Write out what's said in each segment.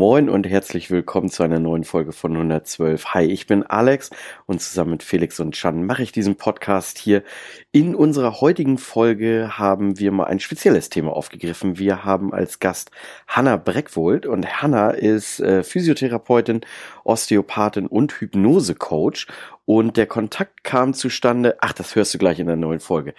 Moin und herzlich willkommen zu einer neuen Folge von 112. Hi, ich bin Alex und zusammen mit Felix und Chan mache ich diesen Podcast hier. In unserer heutigen Folge haben wir mal ein spezielles Thema aufgegriffen. Wir haben als Gast Hanna Breckwold und Hanna ist äh, Physiotherapeutin, Osteopathin und Hypnosecoach und der Kontakt kam zustande, ach, das hörst du gleich in der neuen Folge.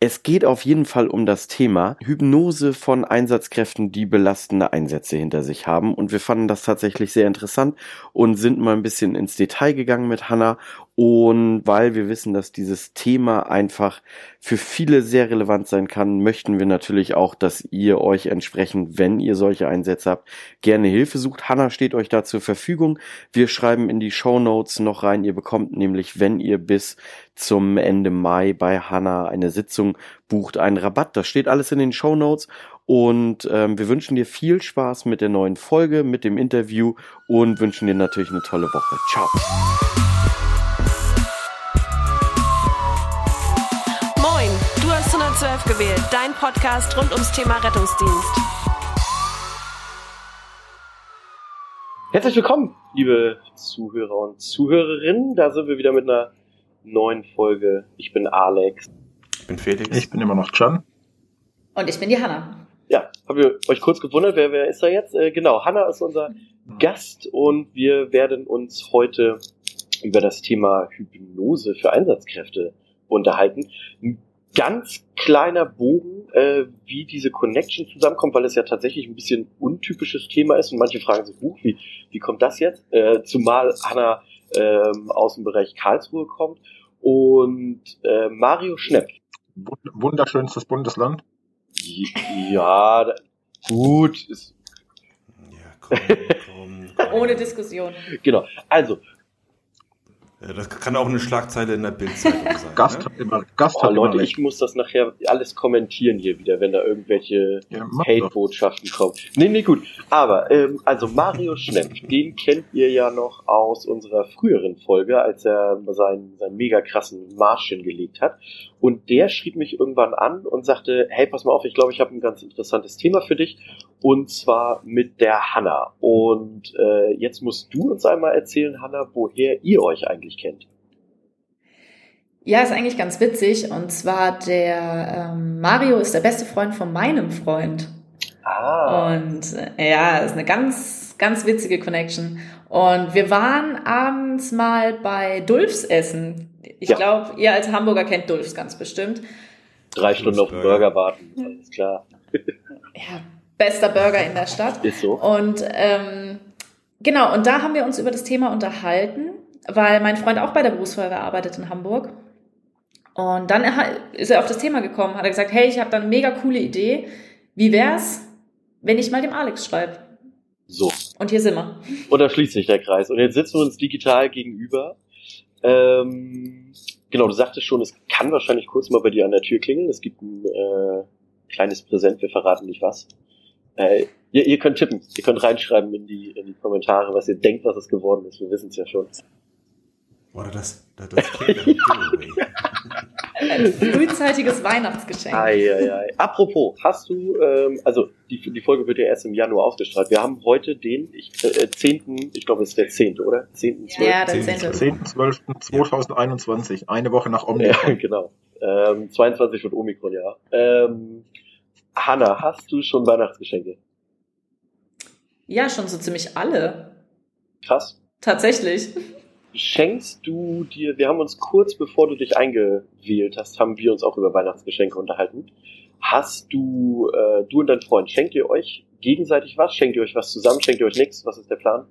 Es geht auf jeden Fall um das Thema Hypnose von Einsatzkräften, die belastende Einsätze hinter sich haben. Und wir fanden das tatsächlich sehr interessant und sind mal ein bisschen ins Detail gegangen mit Hannah und weil wir wissen, dass dieses Thema einfach für viele sehr relevant sein kann, möchten wir natürlich auch, dass ihr euch entsprechend, wenn ihr solche Einsätze habt, gerne Hilfe sucht. Hanna steht euch da zur Verfügung. Wir schreiben in die Show Notes noch rein. Ihr bekommt nämlich, wenn ihr bis zum Ende Mai bei Hanna eine Sitzung bucht, einen Rabatt. Das steht alles in den Show Notes. Und ähm, wir wünschen dir viel Spaß mit der neuen Folge, mit dem Interview und wünschen dir natürlich eine tolle Woche. Ciao. Gewählt, dein Podcast rund ums Thema Rettungsdienst. Herzlich willkommen, liebe Zuhörer und Zuhörerinnen. Da sind wir wieder mit einer neuen Folge. Ich bin Alex. Ich bin Felix. Ich bin immer noch Can. Und ich bin die Hanna. Ja, habt ihr euch kurz gewundert, wer, wer ist da jetzt? Äh, genau, Hanna ist unser Gast und wir werden uns heute über das Thema Hypnose für Einsatzkräfte unterhalten ganz kleiner Bogen, äh, wie diese Connection zusammenkommt, weil es ja tatsächlich ein bisschen untypisches Thema ist und manche fragen sich, Buch, wie, wie kommt das jetzt? Äh, zumal Anna ähm, aus dem Bereich Karlsruhe kommt und äh, Mario Schnepp. Wunderschönstes Bundesland. Ja, gut. Ist ja, komm, komm, komm. Ohne Diskussion. Genau. Also, das kann auch eine Schlagzeile in der Bildzeitung sein. Gast ne? immer, Gast oh, Leute, ich muss das nachher alles kommentieren hier wieder, wenn da irgendwelche ja, Hate-Botschaften kommen. Nee, nee, gut. Aber, ähm, also Mario Schnepp, den kennt ihr ja noch aus unserer früheren Folge, als er seinen, seinen mega krassen Marsch hingelegt hat. Und der schrieb mich irgendwann an und sagte, hey, pass mal auf, ich glaube, ich habe ein ganz interessantes Thema für dich. Und zwar mit der Hanna. Und äh, jetzt musst du uns einmal erzählen, Hanna, woher ihr euch eigentlich kennt. Ja, ist eigentlich ganz witzig. Und zwar der ähm, Mario ist der beste Freund von meinem Freund. Ah. Und äh, ja, ist eine ganz, ganz witzige Connection. Und wir waren abends mal bei Dulfs essen. Ich ja. glaube, ihr als Hamburger kennt Dulfs ganz bestimmt. Drei Stunden auf den Burger warten, alles klar. ja, bester Burger in der Stadt. Ist so. Und ähm, genau, und da haben wir uns über das Thema unterhalten, weil mein Freund auch bei der Berufsfeuerwehr arbeitet in Hamburg. Und dann ist er auf das Thema gekommen, hat er gesagt, hey, ich habe da eine mega coole Idee. Wie wär's, wenn ich mal dem Alex schreibe? So. Und hier sind wir. Und da schließt sich der Kreis. Und jetzt sitzen wir uns digital gegenüber. Ähm, genau, du sagtest schon, es kann wahrscheinlich kurz mal bei dir an der Tür klingeln. Es gibt ein äh, kleines Präsent, wir verraten nicht was. Äh, ihr, ihr könnt tippen, ihr könnt reinschreiben in die, in die Kommentare, was ihr denkt, was es geworden ist. Wir wissen es ja schon. Oder das, das, das klingt Ein frühzeitiges Weihnachtsgeschenk. Ei, ei, ei. Apropos, hast du, ähm, also die, die Folge wird ja erst im Januar ausgestrahlt. Wir haben heute den ich, äh, 10., ich glaube es ist der 10., oder? 10. 12. Ja, der 10. 10. 12. 2021, eine Woche nach Omikron. Ja, genau. Ähm, 22 wird Omikron, ja. Ähm, Hanna, hast du schon Weihnachtsgeschenke? Ja, schon so ziemlich alle. Krass. Tatsächlich schenkst du dir, wir haben uns kurz bevor du dich eingewählt hast, haben wir uns auch über Weihnachtsgeschenke unterhalten. Hast du, äh, du und dein Freund, schenkt ihr euch gegenseitig was? Schenkt ihr euch was zusammen? Schenkt ihr euch nichts? Was ist der Plan?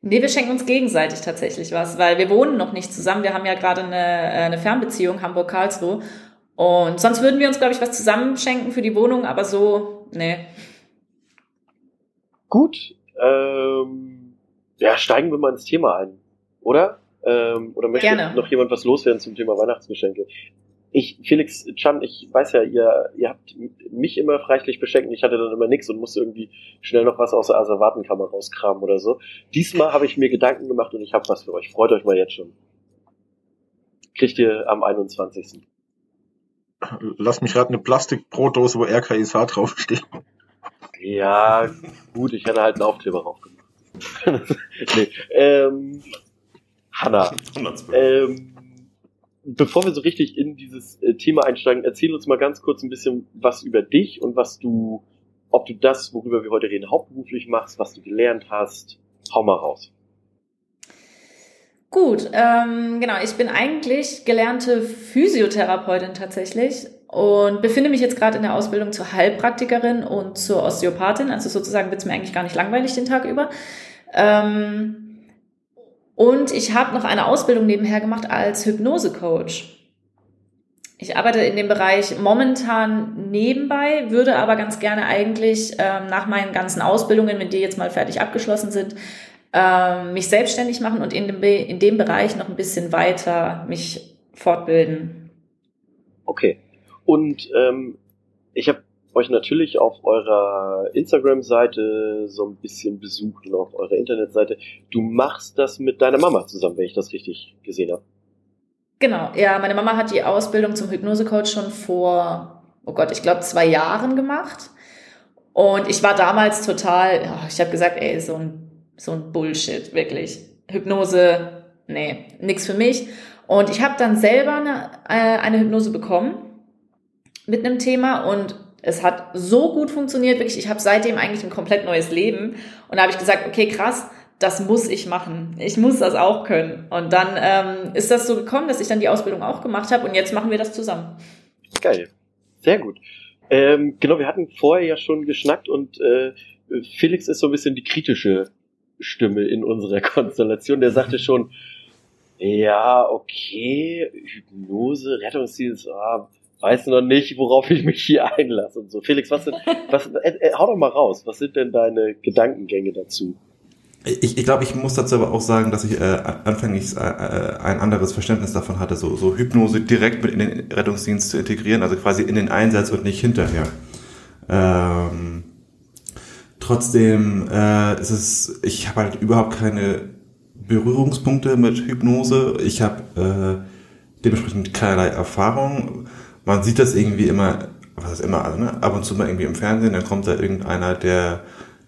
Nee, wir schenken uns gegenseitig tatsächlich was, weil wir wohnen noch nicht zusammen. Wir haben ja gerade eine, äh, eine Fernbeziehung, Hamburg-Karlsruhe. Und sonst würden wir uns, glaube ich, was zusammen schenken für die Wohnung, aber so, nee. Gut. Ähm, ja, steigen wir mal ins Thema ein oder? Ähm, oder möchte Gerne. noch jemand was loswerden zum Thema Weihnachtsgeschenke? Ich, Felix Chan, ich weiß ja, ihr, ihr habt mich immer reichlich beschenkt. Ich hatte dann immer nichts und musste irgendwie schnell noch was aus der Asservatenkammer rauskramen oder so. Diesmal habe ich mir Gedanken gemacht und ich habe was für euch. Freut euch mal jetzt schon. Kriegt ihr am 21. Lass mich raten, eine Plastikbrotdose, wo RKISH draufsteht. Ja, gut, ich hätte halt einen Aufkleber drauf gemacht. nee, ähm, Hanna, ähm, bevor wir so richtig in dieses äh, Thema einsteigen, erzähl uns mal ganz kurz ein bisschen was über dich und was du, ob du das, worüber wir heute reden, hauptberuflich machst, was du gelernt hast. Hau mal raus. Gut, ähm, genau. Ich bin eigentlich gelernte Physiotherapeutin tatsächlich und befinde mich jetzt gerade in der Ausbildung zur Heilpraktikerin und zur Osteopathin. Also sozusagen wird es mir eigentlich gar nicht langweilig den Tag über. Ähm, und ich habe noch eine Ausbildung nebenher gemacht als Hypnosecoach. Ich arbeite in dem Bereich momentan nebenbei, würde aber ganz gerne eigentlich ähm, nach meinen ganzen Ausbildungen, wenn die jetzt mal fertig abgeschlossen sind, ähm, mich selbstständig machen und in dem, in dem Bereich noch ein bisschen weiter mich fortbilden. Okay. Und ähm, ich habe euch natürlich auf eurer Instagram-Seite so ein bisschen besucht und auf eurer Internetseite. Du machst das mit deiner Mama zusammen, wenn ich das richtig gesehen habe. Genau, ja, meine Mama hat die Ausbildung zum Hypnosecoach schon vor, oh Gott, ich glaube zwei Jahren gemacht. Und ich war damals total, ich habe gesagt, ey, so ein, so ein Bullshit, wirklich. Hypnose, nee, nix für mich. Und ich habe dann selber eine, äh, eine Hypnose bekommen mit einem Thema und es hat so gut funktioniert, wirklich. Ich habe seitdem eigentlich ein komplett neues Leben. Und da habe ich gesagt, okay, krass, das muss ich machen. Ich muss das auch können. Und dann ähm, ist das so gekommen, dass ich dann die Ausbildung auch gemacht habe und jetzt machen wir das zusammen. Geil. Sehr gut. Ähm, genau, wir hatten vorher ja schon geschnackt und äh, Felix ist so ein bisschen die kritische Stimme in unserer Konstellation. Der sagte schon, ja, okay, Hypnose, Rettungsdienst, ah, weiß noch nicht, worauf ich mich hier einlasse und so. Felix, was sind, was, äh, äh, hau doch mal raus, was sind denn deine Gedankengänge dazu? Ich, ich glaube, ich muss dazu aber auch sagen, dass ich äh, anfänglich äh, äh, ein anderes Verständnis davon hatte, so, so Hypnose direkt mit in den Rettungsdienst zu integrieren, also quasi in den Einsatz und nicht hinterher. Ähm, trotzdem äh, ist es, ich habe halt überhaupt keine Berührungspunkte mit Hypnose. Ich habe äh, dementsprechend keinerlei Erfahrung man sieht das irgendwie immer, was ist immer, ne? ab und zu mal irgendwie im Fernsehen, dann kommt da irgendeiner, der,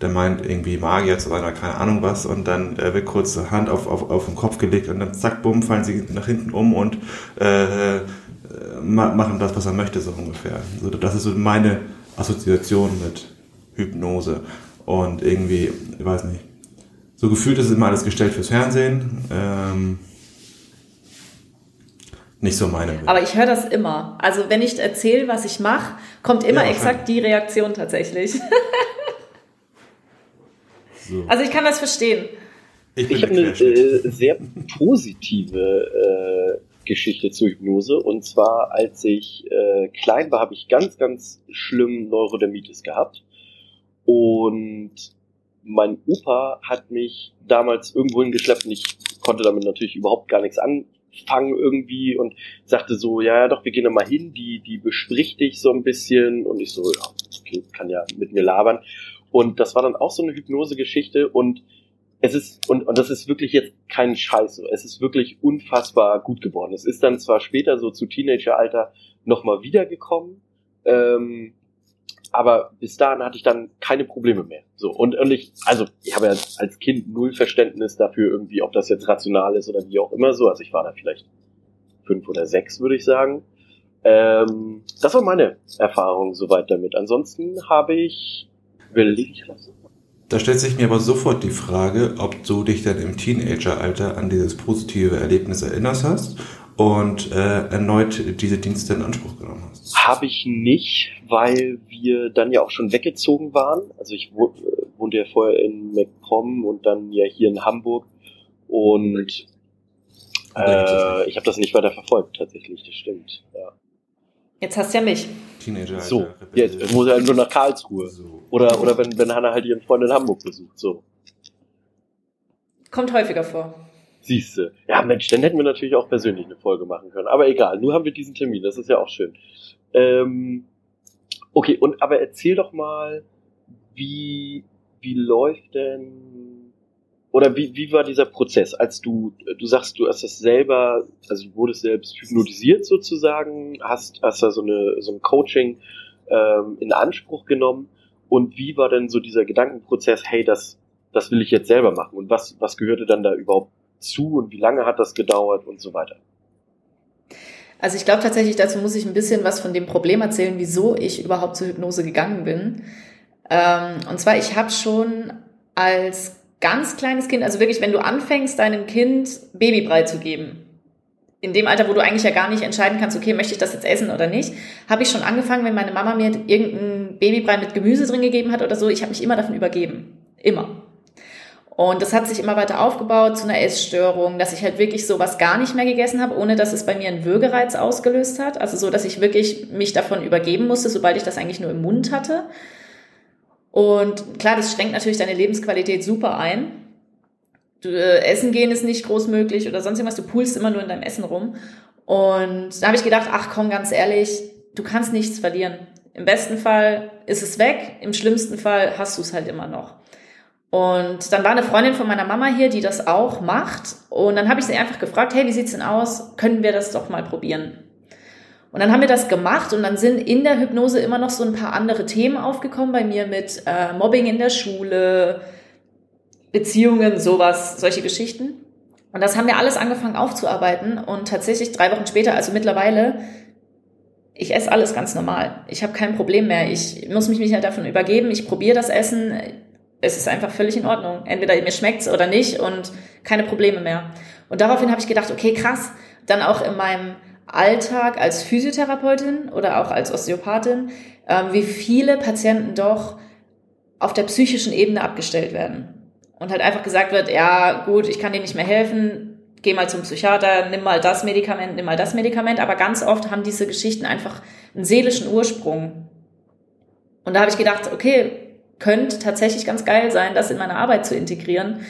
der meint irgendwie Magier zu sein oder keine Ahnung was und dann äh, wird kurz Hand auf, auf, auf den Kopf gelegt und dann zack, bumm, fallen sie nach hinten um und äh, machen das, was er möchte, so ungefähr. Also das ist so meine Assoziation mit Hypnose und irgendwie, ich weiß nicht, so gefühlt ist immer alles gestellt fürs Fernsehen. Ähm, nicht so meine Welt. Aber ich höre das immer. Also wenn ich erzähle, was ich mache, kommt immer ja, exakt die Reaktion tatsächlich. so. Also ich kann das verstehen. Ich, ich habe eine äh, sehr positive äh, Geschichte zur Hypnose. Und zwar, als ich äh, klein war, habe ich ganz, ganz schlimm Neurodermitis gehabt. Und mein Opa hat mich damals irgendwo hingeschleppt und ich konnte damit natürlich überhaupt gar nichts an, Fang irgendwie und sagte so, ja, ja, doch, wir gehen da mal hin, die, die bespricht dich so ein bisschen und ich so, ja, okay, kann ja mit mir labern. Und das war dann auch so eine Hypnose-Geschichte und es ist, und, und das ist wirklich jetzt kein Scheiß so, es ist wirklich unfassbar gut geworden. Es ist dann zwar später so zu Teenageralter nochmal wiedergekommen, ähm, aber bis dahin hatte ich dann keine Probleme mehr. So und, und ich, also ich habe ja als Kind null Verständnis dafür irgendwie, ob das jetzt rational ist oder wie auch immer so. Also ich war da vielleicht fünf oder sechs, würde ich sagen. Ähm, das war meine Erfahrung soweit damit. Ansonsten habe ich was. Da stellt sich mir aber sofort die Frage, ob du dich dann im Teenageralter an dieses positive Erlebnis erinnerst hast und äh, erneut diese Dienste in Anspruch? Habe ich nicht, weil wir dann ja auch schon weggezogen waren. Also ich wohnte ja vorher in MacPom und dann ja hier in Hamburg und äh, ich habe das nicht weiter verfolgt tatsächlich, das stimmt. Ja. Jetzt hast du ja mich. Teenager. So, jetzt muss er halt nur nach Karlsruhe. So. Oder, oder wenn, wenn Hanna halt ihren Freund in Hamburg besucht, so. Kommt häufiger vor. Siehste. Ja, Mensch, dann hätten wir natürlich auch persönlich eine Folge machen können. Aber egal, nur haben wir diesen Termin, das ist ja auch schön. Ähm, okay, und aber erzähl doch mal, wie, wie läuft denn, oder wie, wie war dieser Prozess, als du, du sagst, du hast das selber, also du wurdest selbst hypnotisiert sozusagen, hast, hast da so eine, so ein Coaching ähm, in Anspruch genommen Und wie war denn so dieser Gedankenprozess, hey, das, das will ich jetzt selber machen? Und was, was gehörte dann da überhaupt zu und wie lange hat das gedauert und so weiter? Also ich glaube tatsächlich, dazu muss ich ein bisschen was von dem Problem erzählen, wieso ich überhaupt zur Hypnose gegangen bin. Ähm, und zwar, ich habe schon als ganz kleines Kind, also wirklich, wenn du anfängst, deinem Kind Babybrei zu geben, in dem Alter, wo du eigentlich ja gar nicht entscheiden kannst, okay, möchte ich das jetzt essen oder nicht, habe ich schon angefangen, wenn meine Mama mir irgendeinen Babybrei mit Gemüse drin gegeben hat oder so, ich habe mich immer davon übergeben. Immer. Und das hat sich immer weiter aufgebaut zu einer Essstörung, dass ich halt wirklich sowas gar nicht mehr gegessen habe, ohne dass es bei mir einen Würgereiz ausgelöst hat. Also so, dass ich wirklich mich davon übergeben musste, sobald ich das eigentlich nur im Mund hatte. Und klar, das schränkt natürlich deine Lebensqualität super ein. Du, äh, Essen gehen ist nicht groß möglich oder sonst irgendwas. Du pulst immer nur in deinem Essen rum. Und da habe ich gedacht, ach komm, ganz ehrlich, du kannst nichts verlieren. Im besten Fall ist es weg, im schlimmsten Fall hast du es halt immer noch. Und dann war eine Freundin von meiner Mama hier, die das auch macht. Und dann habe ich sie einfach gefragt, hey, wie sieht's denn aus? Können wir das doch mal probieren? Und dann haben wir das gemacht und dann sind in der Hypnose immer noch so ein paar andere Themen aufgekommen bei mir mit äh, Mobbing in der Schule, Beziehungen, sowas, solche Geschichten. Und das haben wir alles angefangen aufzuarbeiten und tatsächlich drei Wochen später, also mittlerweile, ich esse alles ganz normal. Ich habe kein Problem mehr. Ich muss mich nicht halt davon übergeben. Ich probiere das Essen es ist einfach völlig in Ordnung. Entweder mir schmeckt's oder nicht und keine Probleme mehr. Und daraufhin habe ich gedacht, okay, krass, dann auch in meinem Alltag als Physiotherapeutin oder auch als Osteopathin, ähm, wie viele Patienten doch auf der psychischen Ebene abgestellt werden. Und halt einfach gesagt wird, ja, gut, ich kann dir nicht mehr helfen, geh mal zum Psychiater, nimm mal das Medikament, nimm mal das Medikament. Aber ganz oft haben diese Geschichten einfach einen seelischen Ursprung. Und da habe ich gedacht, okay, könnte tatsächlich ganz geil sein, das in meine Arbeit zu integrieren.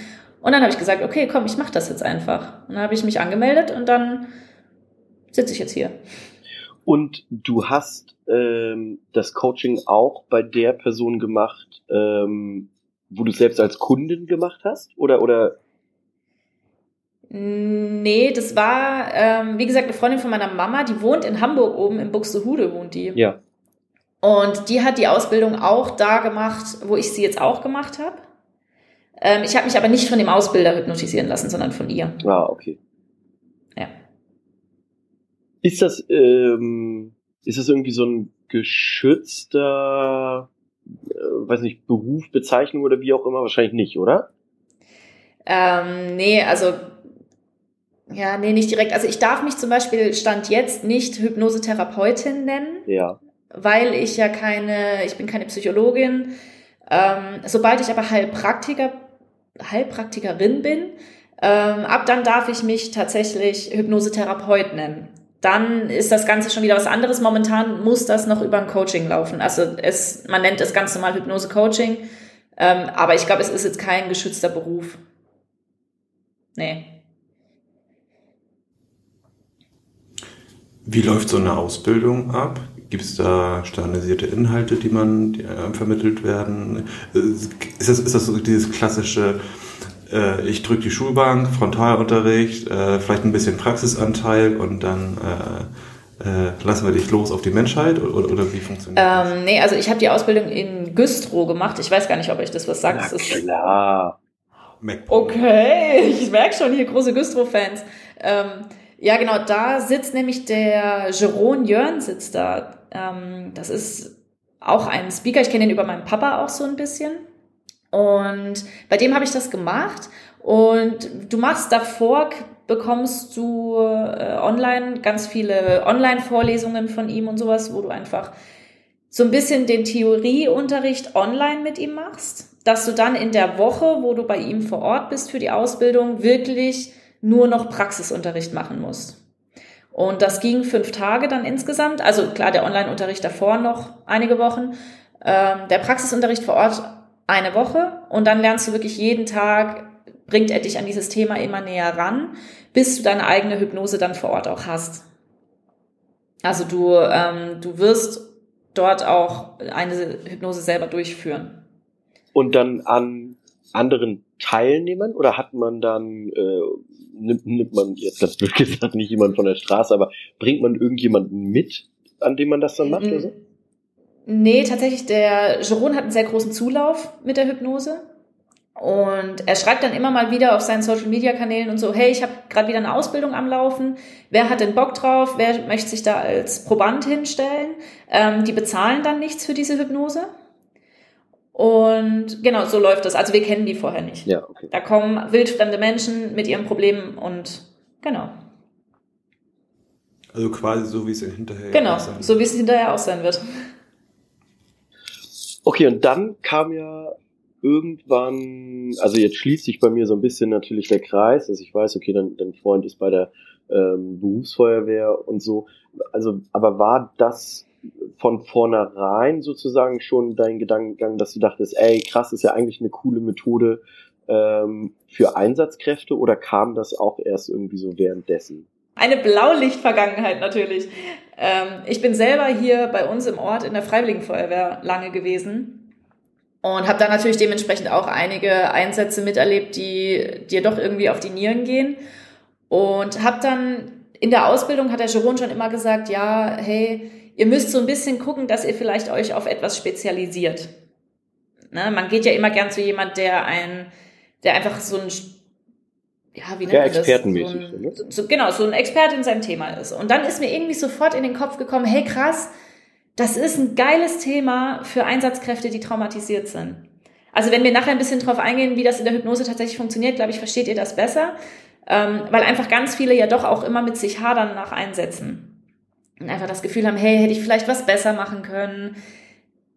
Und dann habe ich gesagt, okay, komm, ich mache das jetzt einfach. Und dann habe ich mich angemeldet und dann sitze ich jetzt hier. Und du hast ähm, das Coaching auch bei der Person gemacht, ähm, wo du selbst als Kundin gemacht hast? Oder, oder? Nee, das war, ähm, wie gesagt, eine Freundin von meiner Mama, die wohnt in Hamburg oben, in Buxtehude wohnt die. Ja. Und die hat die Ausbildung auch da gemacht, wo ich sie jetzt auch gemacht habe. Ähm, ich habe mich aber nicht von dem Ausbilder hypnotisieren lassen, sondern von ihr. Ah, okay. Ja. Ist das, ähm, ist das irgendwie so ein geschützter, äh, weiß nicht, Beruf, Bezeichnung oder wie auch immer? Wahrscheinlich nicht, oder? Ähm, nee, also ja, nee, nicht direkt. Also ich darf mich zum Beispiel Stand jetzt nicht Hypnosetherapeutin nennen. Ja weil ich ja keine, ich bin keine Psychologin. Ähm, sobald ich aber Heilpraktiker, Heilpraktikerin bin, ähm, ab dann darf ich mich tatsächlich Hypnosetherapeut nennen. Dann ist das Ganze schon wieder was anderes. Momentan muss das noch über ein Coaching laufen. Also es, man nennt es ganz normal Hypnose-Coaching. Ähm, aber ich glaube, es ist jetzt kein geschützter Beruf. Nee. Wie läuft so eine Ausbildung ab? Gibt es da standardisierte Inhalte, die man die, äh, vermittelt werden? Ist das, ist das so dieses klassische, äh, ich drücke die Schulbank, Frontalunterricht, äh, vielleicht ein bisschen Praxisanteil und dann äh, äh, lassen wir dich los auf die Menschheit oder, oder wie funktioniert ähm, das? Nee, also ich habe die Ausbildung in Güstrow gemacht. Ich weiß gar nicht, ob euch das was sagt. Na klar. Okay, ich merke schon hier große Güstrow-Fans. Ähm, ja, genau, da sitzt nämlich der Jerome Jörn sitzt da. Ähm, das ist auch ein Speaker. Ich kenne ihn über meinen Papa auch so ein bisschen. Und bei dem habe ich das gemacht. Und du machst davor, bekommst du äh, online ganz viele Online-Vorlesungen von ihm und sowas, wo du einfach so ein bisschen den Theorieunterricht online mit ihm machst, dass du dann in der Woche, wo du bei ihm vor Ort bist für die Ausbildung, wirklich nur noch Praxisunterricht machen musst. Und das ging fünf Tage dann insgesamt. Also klar, der Online-Unterricht davor noch einige Wochen. Ähm, der Praxisunterricht vor Ort eine Woche. Und dann lernst du wirklich jeden Tag, bringt er dich an dieses Thema immer näher ran, bis du deine eigene Hypnose dann vor Ort auch hast. Also du, ähm, du wirst dort auch eine Hypnose selber durchführen. Und dann an anderen Teilnehmern oder hat man dann äh, nimmt, nimmt man jetzt ganz blöd gesagt nicht jemand von der Straße, aber bringt man irgendjemanden mit, an dem man das dann macht? Mhm. Oder so? Nee, tatsächlich, der Jeroen hat einen sehr großen Zulauf mit der Hypnose. Und er schreibt dann immer mal wieder auf seinen Social Media Kanälen und so, hey, ich habe gerade wieder eine Ausbildung am Laufen. Wer hat denn Bock drauf? Wer möchte sich da als Proband hinstellen? Ähm, die bezahlen dann nichts für diese Hypnose. Und genau, so läuft das. Also wir kennen die vorher nicht. Ja, okay. Da kommen wildfremde Menschen mit ihren Problemen und genau. Also quasi so, wie es hinterher Genau, so wie es hinterher aussehen wird. Okay, und dann kam ja irgendwann, also jetzt schließt sich bei mir so ein bisschen natürlich der Kreis, dass ich weiß, okay, dann dein Freund ist bei der ähm, Berufsfeuerwehr und so. Also, aber war das von vornherein sozusagen schon dein Gedankengang, dass du dachtest, ey, krass, ist ja eigentlich eine coole Methode ähm, für Einsatzkräfte oder kam das auch erst irgendwie so währenddessen? Eine Blaulichtvergangenheit natürlich. Ähm, ich bin selber hier bei uns im Ort in der Freiwilligenfeuerwehr lange gewesen und habe da natürlich dementsprechend auch einige Einsätze miterlebt, die dir doch irgendwie auf die Nieren gehen. Und habe dann in der Ausbildung hat der Jeroen schon immer gesagt, ja, hey, ihr müsst so ein bisschen gucken, dass ihr vielleicht euch auf etwas spezialisiert. Ne? Man geht ja immer gern zu jemand, der ein, der einfach so ein ja, wie nennt ja, man das? expertenmäßig. So ein, so, genau, so ein Experte in seinem Thema ist. Und dann ist mir irgendwie sofort in den Kopf gekommen, hey krass, das ist ein geiles Thema für Einsatzkräfte, die traumatisiert sind. Also wenn wir nachher ein bisschen drauf eingehen, wie das in der Hypnose tatsächlich funktioniert, glaube ich, versteht ihr das besser. Ähm, weil einfach ganz viele ja doch auch immer mit sich hadern nach Einsätzen. Und einfach das Gefühl haben, hey, hätte ich vielleicht was besser machen können?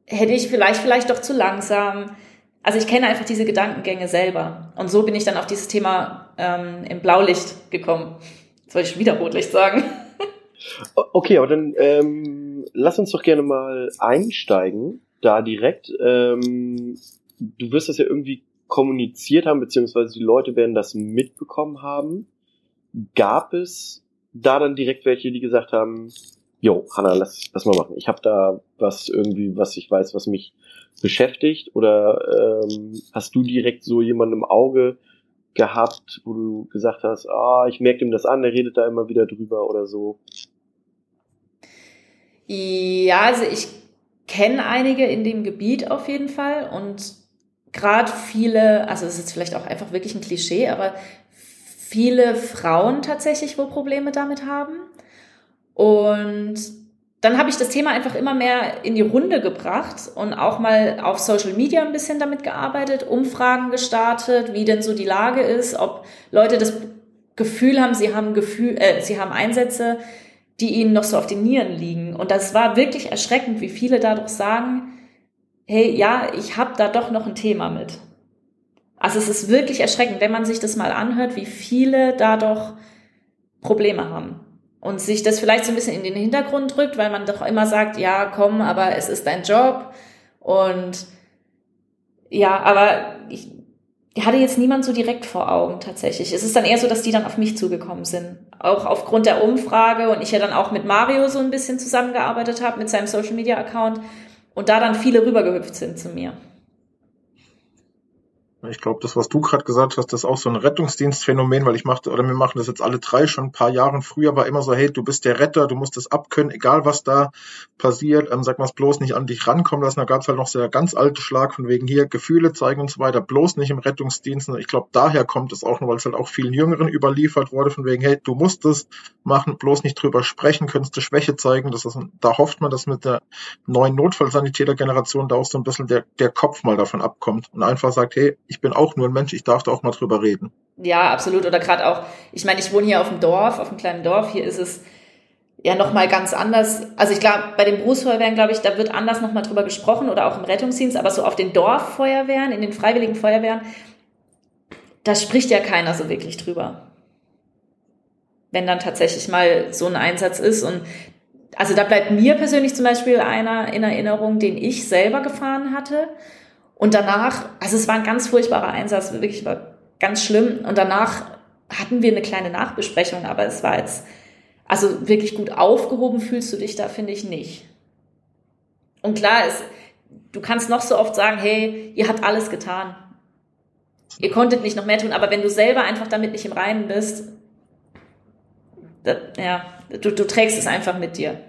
Hätte ich vielleicht, vielleicht doch zu langsam? Also ich kenne einfach diese Gedankengänge selber. Und so bin ich dann auf dieses Thema ähm, im Blaulicht gekommen. Wollte ich wieder Rotlicht sagen. Okay, aber dann ähm, lass uns doch gerne mal einsteigen, da direkt. Ähm, du wirst das ja irgendwie kommuniziert haben, beziehungsweise die Leute werden das mitbekommen haben. Gab es da dann direkt welche, die gesagt haben, jo, Hanna, lass, lass mal machen. Ich habe da was irgendwie, was ich weiß, was mich beschäftigt. Oder ähm, hast du direkt so jemanden im Auge gehabt, wo du gesagt hast, ah, ich merke ihm das an, der redet da immer wieder drüber oder so? Ja, also ich kenne einige in dem Gebiet auf jeden Fall und gerade viele, also es ist jetzt vielleicht auch einfach wirklich ein Klischee, aber viele Frauen tatsächlich wohl Probleme damit haben. Und dann habe ich das Thema einfach immer mehr in die Runde gebracht und auch mal auf Social Media ein bisschen damit gearbeitet, Umfragen gestartet, wie denn so die Lage ist, ob Leute das Gefühl haben, sie haben Gefühl, äh, sie haben Einsätze, die ihnen noch so auf den Nieren liegen. Und das war wirklich erschreckend, wie viele dadurch sagen, hey, ja, ich habe da doch noch ein Thema mit. Also es ist wirklich erschreckend, wenn man sich das mal anhört, wie viele da doch Probleme haben. Und sich das vielleicht so ein bisschen in den Hintergrund drückt, weil man doch immer sagt, ja, komm, aber es ist dein Job. Und ja, aber ich, hatte jetzt niemand so direkt vor Augen tatsächlich. Es ist dann eher so, dass die dann auf mich zugekommen sind. Auch aufgrund der Umfrage und ich ja dann auch mit Mario so ein bisschen zusammengearbeitet habe, mit seinem Social Media Account und da dann viele rübergehüpft sind zu mir. Ich glaube, das, was du gerade gesagt hast, das ist auch so ein Rettungsdienstphänomen, weil ich machte, oder wir machen das jetzt alle drei schon ein paar Jahre. Früher war immer so, hey, du bist der Retter, du musst das abkönnen, egal was da passiert, ähm, sag mal es bloß nicht an dich rankommen lassen. Da gab es halt noch so der ganz alte Schlag von wegen hier, Gefühle zeigen und so weiter, bloß nicht im Rettungsdienst. Ich glaube, daher kommt es auch nur, weil es halt auch vielen Jüngeren überliefert wurde, von wegen, hey, du musst es machen, bloß nicht drüber sprechen, könntest du Schwäche zeigen. Das ist, da hofft man, dass mit der neuen Notfallsanitätergeneration da auch so ein bisschen der, der Kopf mal davon abkommt und einfach sagt, hey, ich bin auch nur ein Mensch, ich darf da auch mal drüber reden. Ja, absolut. Oder gerade auch, ich meine, ich wohne hier auf dem Dorf, auf einem kleinen Dorf. Hier ist es ja nochmal ganz anders. Also ich glaube, bei den Berufsfeuerwehren, glaube ich, da wird anders nochmal drüber gesprochen oder auch im Rettungsdienst, aber so auf den Dorffeuerwehren, in den freiwilligen Feuerwehren, da spricht ja keiner so wirklich drüber. Wenn dann tatsächlich mal so ein Einsatz ist und also da bleibt mir persönlich zum Beispiel einer in Erinnerung, den ich selber gefahren hatte. Und danach, also es war ein ganz furchtbarer Einsatz, wirklich war ganz schlimm. Und danach hatten wir eine kleine Nachbesprechung, aber es war jetzt, also wirklich gut aufgehoben fühlst du dich da, finde ich nicht. Und klar, es, du kannst noch so oft sagen, hey, ihr habt alles getan. Ihr konntet nicht noch mehr tun, aber wenn du selber einfach damit nicht im Reinen bist, das, ja, du, du trägst es einfach mit dir.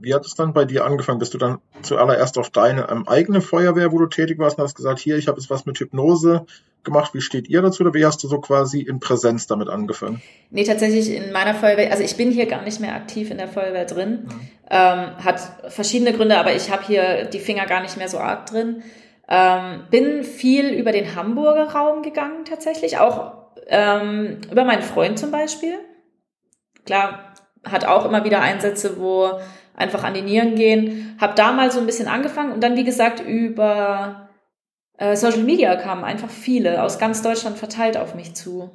Wie hat es dann bei dir angefangen? Bist du dann zuallererst auf deine ähm, eigene Feuerwehr, wo du tätig warst, und hast gesagt, hier, ich habe jetzt was mit Hypnose gemacht. Wie steht ihr dazu? Oder wie hast du so quasi in Präsenz damit angefangen? Nee, tatsächlich in meiner Feuerwehr, also ich bin hier gar nicht mehr aktiv in der Feuerwehr drin. Mhm. Ähm, hat verschiedene Gründe, aber ich habe hier die Finger gar nicht mehr so arg drin. Ähm, bin viel über den Hamburger Raum gegangen tatsächlich, auch ähm, über meinen Freund zum Beispiel. Klar, hat auch immer wieder Einsätze, wo einfach an die Nieren gehen. Hab da mal so ein bisschen angefangen und dann, wie gesagt, über äh, Social Media kamen einfach viele aus ganz Deutschland verteilt auf mich zu.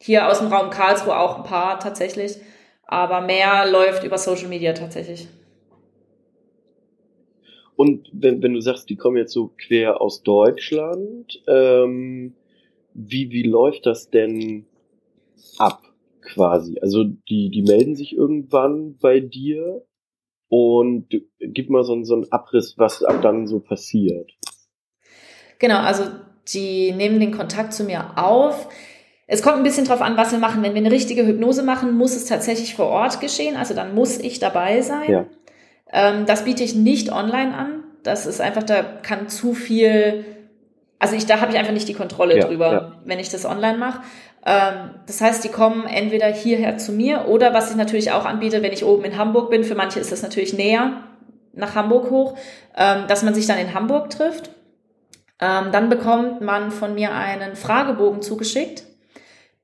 Hier aus dem Raum Karlsruhe auch ein paar tatsächlich, aber mehr läuft über Social Media tatsächlich. Und wenn, wenn du sagst, die kommen jetzt so quer aus Deutschland, ähm, wie, wie läuft das denn ab quasi? Also die, die melden sich irgendwann bei dir und gib mal so, so einen Abriss, was ab dann so passiert. Genau, also die nehmen den Kontakt zu mir auf. Es kommt ein bisschen drauf an, was wir machen. Wenn wir eine richtige Hypnose machen, muss es tatsächlich vor Ort geschehen. Also dann muss ich dabei sein. Ja. Ähm, das biete ich nicht online an. Das ist einfach, da kann zu viel, also ich, da habe ich einfach nicht die Kontrolle ja, drüber, ja. wenn ich das online mache. Ähm, das heißt, die kommen entweder hierher zu mir oder was ich natürlich auch anbiete, wenn ich oben in Hamburg bin, für manche ist das natürlich näher nach Hamburg hoch, ähm, dass man sich dann in Hamburg trifft. Ähm, dann bekommt man von mir einen Fragebogen zugeschickt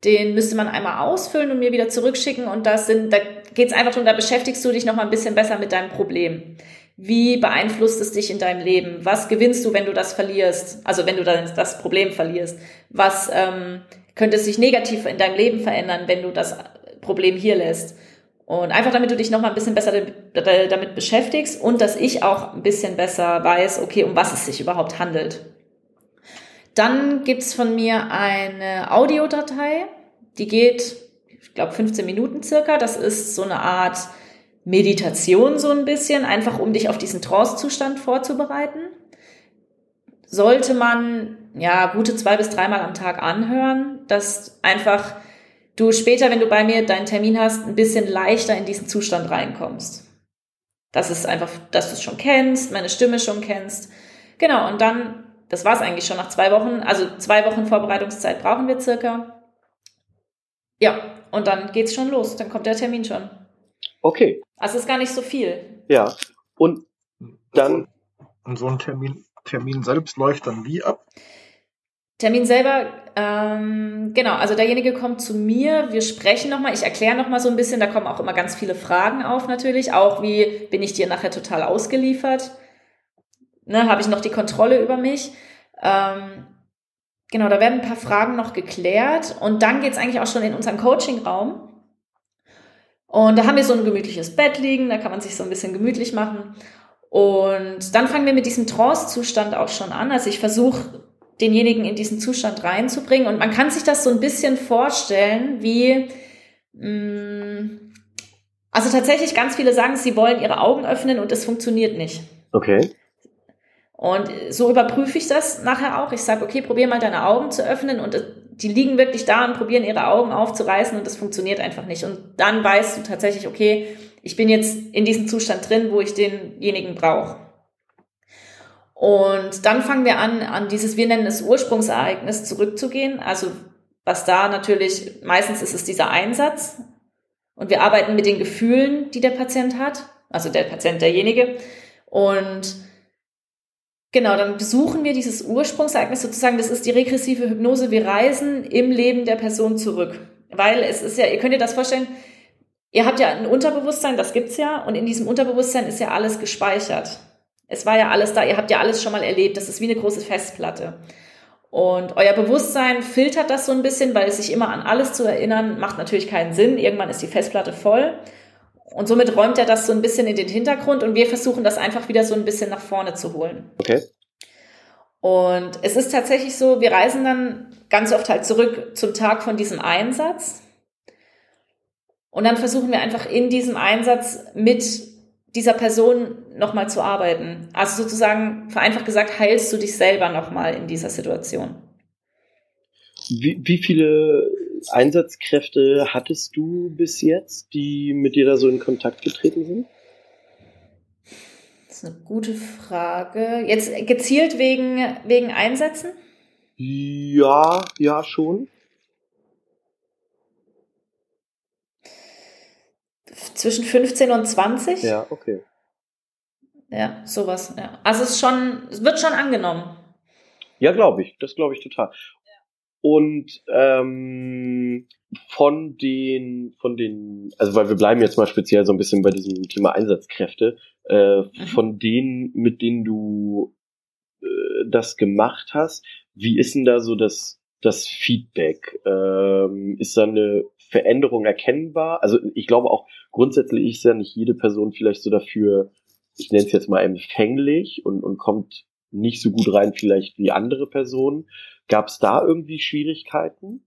den müsste man einmal ausfüllen und mir wieder zurückschicken. Und das sind, da geht es einfach darum, da beschäftigst du dich noch mal ein bisschen besser mit deinem Problem. Wie beeinflusst es dich in deinem Leben? Was gewinnst du, wenn du das verlierst? Also wenn du dann das Problem verlierst? Was ähm, könnte sich negativ in deinem Leben verändern, wenn du das Problem hier lässt? Und einfach damit du dich noch mal ein bisschen besser damit beschäftigst und dass ich auch ein bisschen besser weiß, okay, um was es sich überhaupt handelt. Dann gibt's von mir eine Audiodatei, die geht, ich glaube, 15 Minuten circa. Das ist so eine Art Meditation so ein bisschen, einfach um dich auf diesen Trance-Zustand vorzubereiten. Sollte man ja gute zwei bis dreimal am Tag anhören, dass einfach du später, wenn du bei mir deinen Termin hast, ein bisschen leichter in diesen Zustand reinkommst. Das ist einfach, dass du es schon kennst, meine Stimme schon kennst. Genau, und dann das war es eigentlich schon nach zwei Wochen. Also zwei Wochen Vorbereitungszeit brauchen wir circa. Ja, und dann geht's schon los. Dann kommt der Termin schon. Okay. Also ist gar nicht so viel. Ja. Und dann. Und so ein Termin, Termin selbst läuft dann wie ab? Termin selber, ähm, genau, also derjenige kommt zu mir, wir sprechen nochmal, ich erkläre nochmal so ein bisschen, da kommen auch immer ganz viele Fragen auf natürlich, auch wie bin ich dir nachher total ausgeliefert ne, habe ich noch die Kontrolle über mich. Ähm, genau, da werden ein paar Fragen noch geklärt und dann geht's eigentlich auch schon in unseren Coaching-Raum. Und da haben wir so ein gemütliches Bett liegen, da kann man sich so ein bisschen gemütlich machen. Und dann fangen wir mit diesem Trance-Zustand auch schon an. Also ich versuche, denjenigen in diesen Zustand reinzubringen. Und man kann sich das so ein bisschen vorstellen, wie, mh, mm, also tatsächlich ganz viele sagen, sie wollen ihre Augen öffnen und es funktioniert nicht. Okay. Und so überprüfe ich das nachher auch. Ich sage, okay, probier mal deine Augen zu öffnen und die liegen wirklich da und probieren ihre Augen aufzureißen und das funktioniert einfach nicht. Und dann weißt du tatsächlich, okay, ich bin jetzt in diesem Zustand drin, wo ich denjenigen brauche. Und dann fangen wir an, an dieses, wir nennen es Ursprungsereignis zurückzugehen. Also was da natürlich, meistens ist es dieser Einsatz. Und wir arbeiten mit den Gefühlen, die der Patient hat. Also der Patient, derjenige. Und Genau, dann besuchen wir dieses Ursprungsereignis sozusagen, das ist die regressive Hypnose. Wir reisen im Leben der Person zurück. Weil es ist ja, ihr könnt ihr das vorstellen, ihr habt ja ein Unterbewusstsein, das gibt's ja, und in diesem Unterbewusstsein ist ja alles gespeichert. Es war ja alles da, ihr habt ja alles schon mal erlebt, das ist wie eine große Festplatte. Und euer Bewusstsein filtert das so ein bisschen, weil es sich immer an alles zu erinnern, macht natürlich keinen Sinn. Irgendwann ist die Festplatte voll. Und somit räumt er das so ein bisschen in den Hintergrund und wir versuchen das einfach wieder so ein bisschen nach vorne zu holen. Okay. Und es ist tatsächlich so, wir reisen dann ganz oft halt zurück zum Tag von diesem Einsatz. Und dann versuchen wir einfach in diesem Einsatz mit dieser Person nochmal zu arbeiten. Also sozusagen, vereinfacht gesagt, heilst du dich selber nochmal in dieser Situation. Wie, wie viele Einsatzkräfte hattest du bis jetzt, die mit dir da so in Kontakt getreten sind? Das ist eine gute Frage. Jetzt gezielt wegen, wegen Einsätzen? Ja, ja, schon. Zwischen 15 und 20? Ja, okay. Ja, sowas, ja. Also es ist schon, es wird schon angenommen. Ja, glaube ich. Das glaube ich total. Und ähm, von den, von den, also weil wir bleiben jetzt mal speziell so ein bisschen bei diesem Thema Einsatzkräfte, äh, mhm. von denen, mit denen du äh, das gemacht hast, wie ist denn da so das, das Feedback? Ähm, ist da eine Veränderung erkennbar? Also ich glaube auch grundsätzlich ist ja nicht jede Person vielleicht so dafür, ich nenne es jetzt mal empfänglich und, und kommt nicht so gut rein vielleicht wie andere Personen. Gab es da irgendwie Schwierigkeiten?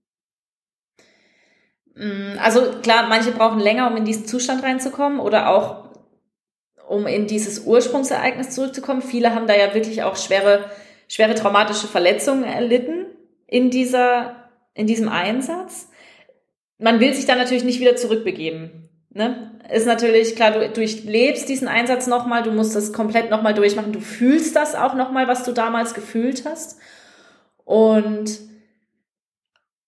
Mm, also klar, manche brauchen länger, um in diesen Zustand reinzukommen oder auch um in dieses Ursprungsereignis zurückzukommen. Viele haben da ja wirklich auch schwere, schwere traumatische Verletzungen erlitten in dieser, in diesem Einsatz. Man will sich da natürlich nicht wieder zurückbegeben. Ne? Ist natürlich klar, du durchlebst diesen Einsatz nochmal, du musst das komplett nochmal durchmachen, du fühlst das auch nochmal, was du damals gefühlt hast. Und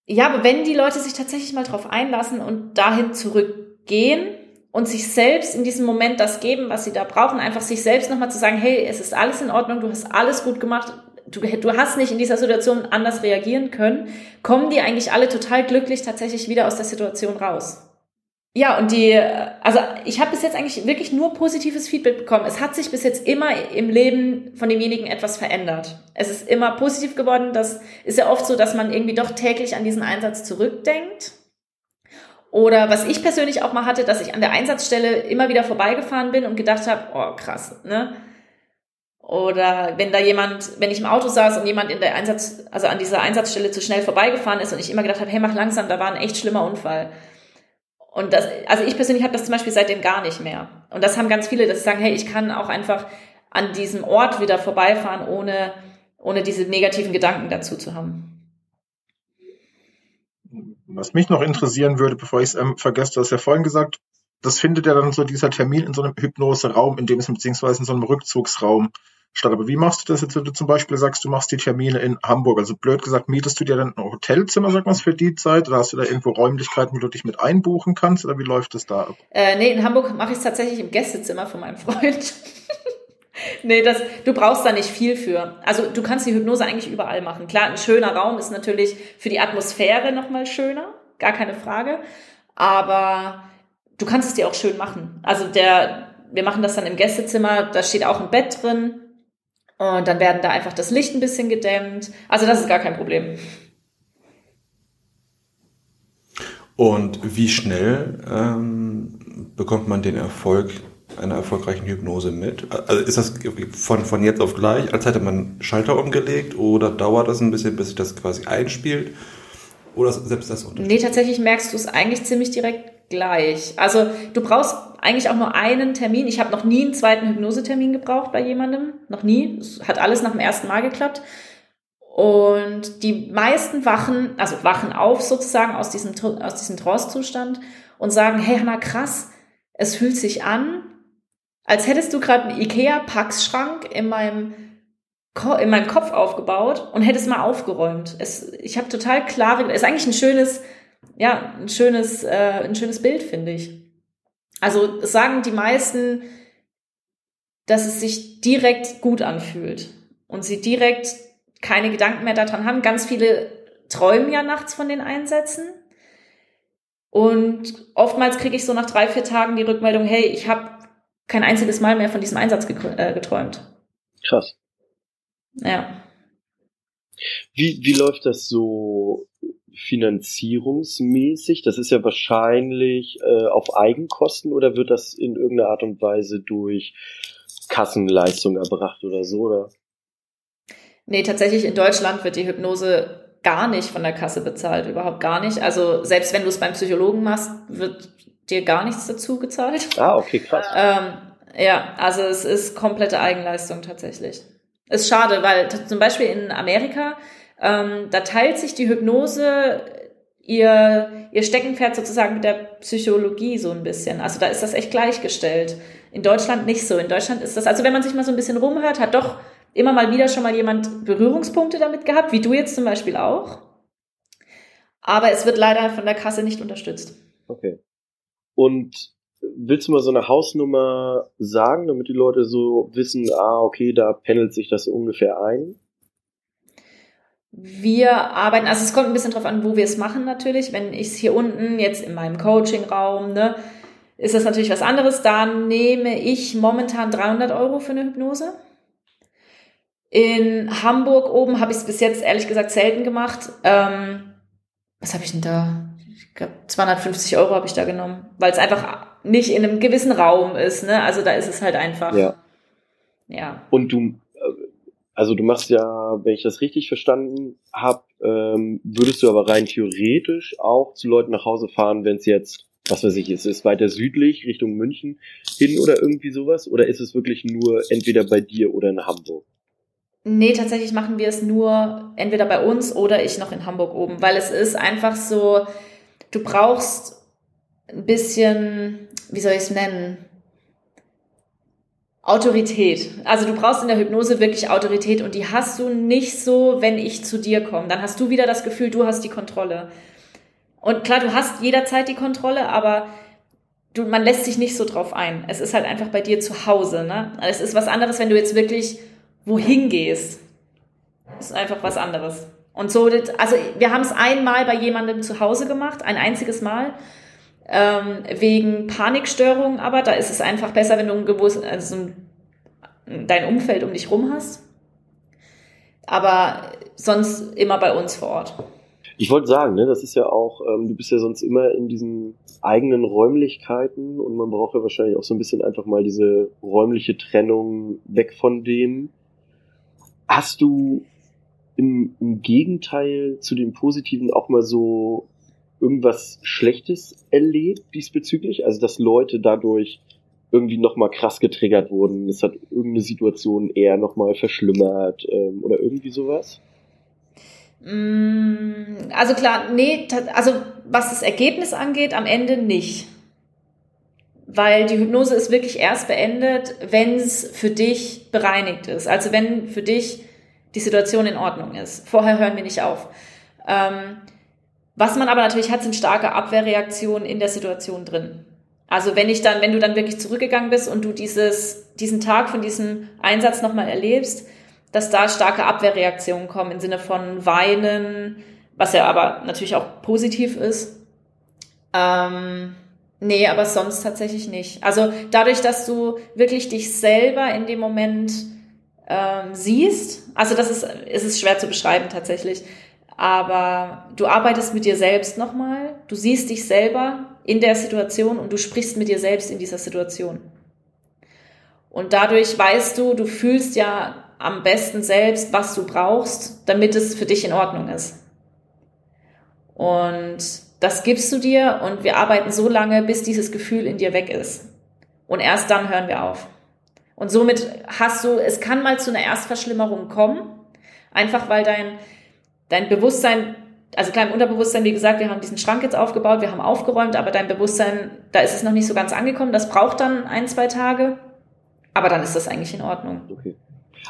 ja, aber wenn die Leute sich tatsächlich mal drauf einlassen und dahin zurückgehen und sich selbst in diesem Moment das geben, was sie da brauchen, einfach sich selbst nochmal zu sagen, hey, es ist alles in Ordnung, du hast alles gut gemacht, du, du hast nicht in dieser Situation anders reagieren können, kommen die eigentlich alle total glücklich tatsächlich wieder aus der Situation raus. Ja, und die, also ich habe bis jetzt eigentlich wirklich nur positives Feedback bekommen. Es hat sich bis jetzt immer im Leben von demjenigen etwas verändert. Es ist immer positiv geworden. Das ist ja oft so, dass man irgendwie doch täglich an diesen Einsatz zurückdenkt. Oder was ich persönlich auch mal hatte, dass ich an der Einsatzstelle immer wieder vorbeigefahren bin und gedacht habe, oh krass, ne? Oder wenn da jemand, wenn ich im Auto saß und jemand in der Einsatz, also an dieser Einsatzstelle zu schnell vorbeigefahren ist und ich immer gedacht habe, hey, mach langsam, da war ein echt schlimmer Unfall. Und das, also ich persönlich habe das zum Beispiel seitdem gar nicht mehr. Und das haben ganz viele, dass sie sagen, hey, ich kann auch einfach an diesem Ort wieder vorbeifahren, ohne, ohne diese negativen Gedanken dazu zu haben. Was mich noch interessieren würde, bevor ich es ähm, vergesse, du hast ja vorhin gesagt, das findet ja dann so dieser Termin in so einem Hypnoseraum, in dem es beziehungsweise in so einem Rückzugsraum statt. Aber wie machst du das jetzt, wenn du zum Beispiel sagst, du machst die Termine in Hamburg? Also blöd gesagt, mietest du dir dann ein Hotelzimmer, sag mal, für die Zeit? Oder hast du da irgendwo Räumlichkeiten, wo du dich mit einbuchen kannst? Oder wie läuft das da ab? Äh, nee, in Hamburg mache ich es tatsächlich im Gästezimmer von meinem Freund. nee, das, du brauchst da nicht viel für. Also du kannst die Hypnose eigentlich überall machen. Klar, ein schöner Raum ist natürlich für die Atmosphäre nochmal schöner, gar keine Frage. Aber du kannst es dir auch schön machen. Also der, wir machen das dann im Gästezimmer, da steht auch ein Bett drin, und dann werden da einfach das Licht ein bisschen gedämmt. Also das ist gar kein Problem. Und wie schnell ähm, bekommt man den Erfolg einer erfolgreichen Hypnose mit? Also ist das von, von jetzt auf gleich, als hätte man Schalter umgelegt oder dauert das ein bisschen, bis sich das quasi einspielt? Oder selbst das Unterschied? Nee, tatsächlich merkst du es eigentlich ziemlich direkt gleich. Also du brauchst eigentlich auch nur einen Termin. Ich habe noch nie einen zweiten Hypnosetermin gebraucht bei jemandem. Noch nie. Es hat alles nach dem ersten Mal geklappt. Und die meisten wachen, also wachen auf sozusagen aus diesem, aus diesem Trance-Zustand und sagen, hey Hanna, krass, es fühlt sich an, als hättest du gerade einen Ikea-Packschrank in meinem, in meinem Kopf aufgebaut und hättest mal aufgeräumt. Es, ich habe total klare, ist eigentlich ein schönes, ja, ein schönes, äh, ein schönes Bild, finde ich. Also sagen die meisten, dass es sich direkt gut anfühlt und sie direkt keine Gedanken mehr daran haben. Ganz viele träumen ja nachts von den Einsätzen. Und oftmals kriege ich so nach drei, vier Tagen die Rückmeldung, hey, ich habe kein einziges Mal mehr von diesem Einsatz äh, geträumt. Krass. Ja. Wie, wie läuft das so finanzierungsmäßig? Das ist ja wahrscheinlich äh, auf Eigenkosten oder wird das in irgendeiner Art und Weise durch Kassenleistung erbracht oder so, oder? Nee, tatsächlich in Deutschland wird die Hypnose gar nicht von der Kasse bezahlt, überhaupt gar nicht. Also selbst wenn du es beim Psychologen machst, wird dir gar nichts dazu gezahlt. Ah, okay, krass. Ähm, ja, also es ist komplette Eigenleistung tatsächlich. Ist schade, weil zum Beispiel in Amerika ähm, da teilt sich die Hypnose ihr, ihr Steckenpferd sozusagen mit der Psychologie so ein bisschen. Also da ist das echt gleichgestellt. in Deutschland nicht so. In Deutschland ist das, also wenn man sich mal so ein bisschen rumhört, hat doch immer mal wieder schon mal jemand Berührungspunkte damit gehabt, wie du jetzt zum Beispiel auch. Aber es wird leider von der Kasse nicht unterstützt. Okay. Und willst du mal so eine Hausnummer sagen, damit die Leute so wissen, ah, okay, da pendelt sich das ungefähr ein? Wir arbeiten, also es kommt ein bisschen drauf an, wo wir es machen natürlich. Wenn ich es hier unten jetzt in meinem Coaching-Raum, ne, ist das natürlich was anderes. Da nehme ich momentan 300 Euro für eine Hypnose. In Hamburg oben habe ich es bis jetzt ehrlich gesagt selten gemacht. Ähm, was habe ich denn da? Ich glaube 250 Euro habe ich da genommen, weil es einfach nicht in einem gewissen Raum ist. Ne? Also da ist es halt einfach. Ja. ja. Und du, also du machst ja, wenn ich das richtig verstanden habe, ähm, würdest du aber rein theoretisch auch zu Leuten nach Hause fahren, wenn es jetzt was weiß ich, ist es weiter südlich Richtung München hin oder irgendwie sowas? Oder ist es wirklich nur entweder bei dir oder in Hamburg? Nee, tatsächlich machen wir es nur entweder bei uns oder ich noch in Hamburg oben, weil es ist einfach so, du brauchst ein bisschen, wie soll ich es nennen? Autorität. Also du brauchst in der Hypnose wirklich Autorität und die hast du nicht so, wenn ich zu dir komme. Dann hast du wieder das Gefühl, du hast die Kontrolle. Und klar, du hast jederzeit die Kontrolle, aber du, man lässt sich nicht so drauf ein. Es ist halt einfach bei dir zu Hause. Ne? Es ist was anderes, wenn du jetzt wirklich wohin gehst. ist einfach was anderes. Und so, also wir haben es einmal bei jemandem zu Hause gemacht, ein einziges Mal, ähm, wegen Panikstörungen, aber da ist es einfach besser, wenn du ein gewusst, also dein Umfeld um dich rum hast. Aber sonst immer bei uns vor Ort. Ich wollte sagen, ne, das ist ja auch, ähm, du bist ja sonst immer in diesen eigenen Räumlichkeiten und man braucht ja wahrscheinlich auch so ein bisschen einfach mal diese räumliche Trennung weg von dem. Hast du im, im Gegenteil zu dem Positiven auch mal so irgendwas Schlechtes erlebt diesbezüglich? Also, dass Leute dadurch irgendwie nochmal krass getriggert wurden, es hat irgendeine Situation eher nochmal verschlimmert ähm, oder irgendwie sowas? Mm, also klar, nee, also was das Ergebnis angeht, am Ende nicht. Weil die Hypnose ist wirklich erst beendet, wenn es für dich bereinigt ist. Also wenn für dich die Situation in Ordnung ist. Vorher hören wir nicht auf. Ähm, was man aber natürlich hat, sind starke Abwehrreaktionen in der Situation drin. Also wenn ich dann, wenn du dann wirklich zurückgegangen bist und du dieses, diesen Tag von diesem Einsatz nochmal erlebst, dass da starke Abwehrreaktionen kommen im Sinne von Weinen, was ja aber natürlich auch positiv ist. Ähm, nee, aber sonst tatsächlich nicht. Also dadurch, dass du wirklich dich selber in dem Moment ähm, siehst, also das ist, ist es schwer zu beschreiben tatsächlich, aber du arbeitest mit dir selbst nochmal, du siehst dich selber in der Situation und du sprichst mit dir selbst in dieser Situation. Und dadurch weißt du, du fühlst ja am besten selbst, was du brauchst, damit es für dich in Ordnung ist. Und das gibst du dir und wir arbeiten so lange, bis dieses Gefühl in dir weg ist. Und erst dann hören wir auf. Und somit hast du, es kann mal zu einer Erstverschlimmerung kommen, einfach weil dein, dein Bewusstsein, also klar im Unterbewusstsein, wie gesagt, wir haben diesen Schrank jetzt aufgebaut, wir haben aufgeräumt, aber dein Bewusstsein, da ist es noch nicht so ganz angekommen, das braucht dann ein, zwei Tage, aber dann ist das eigentlich in Ordnung. Okay.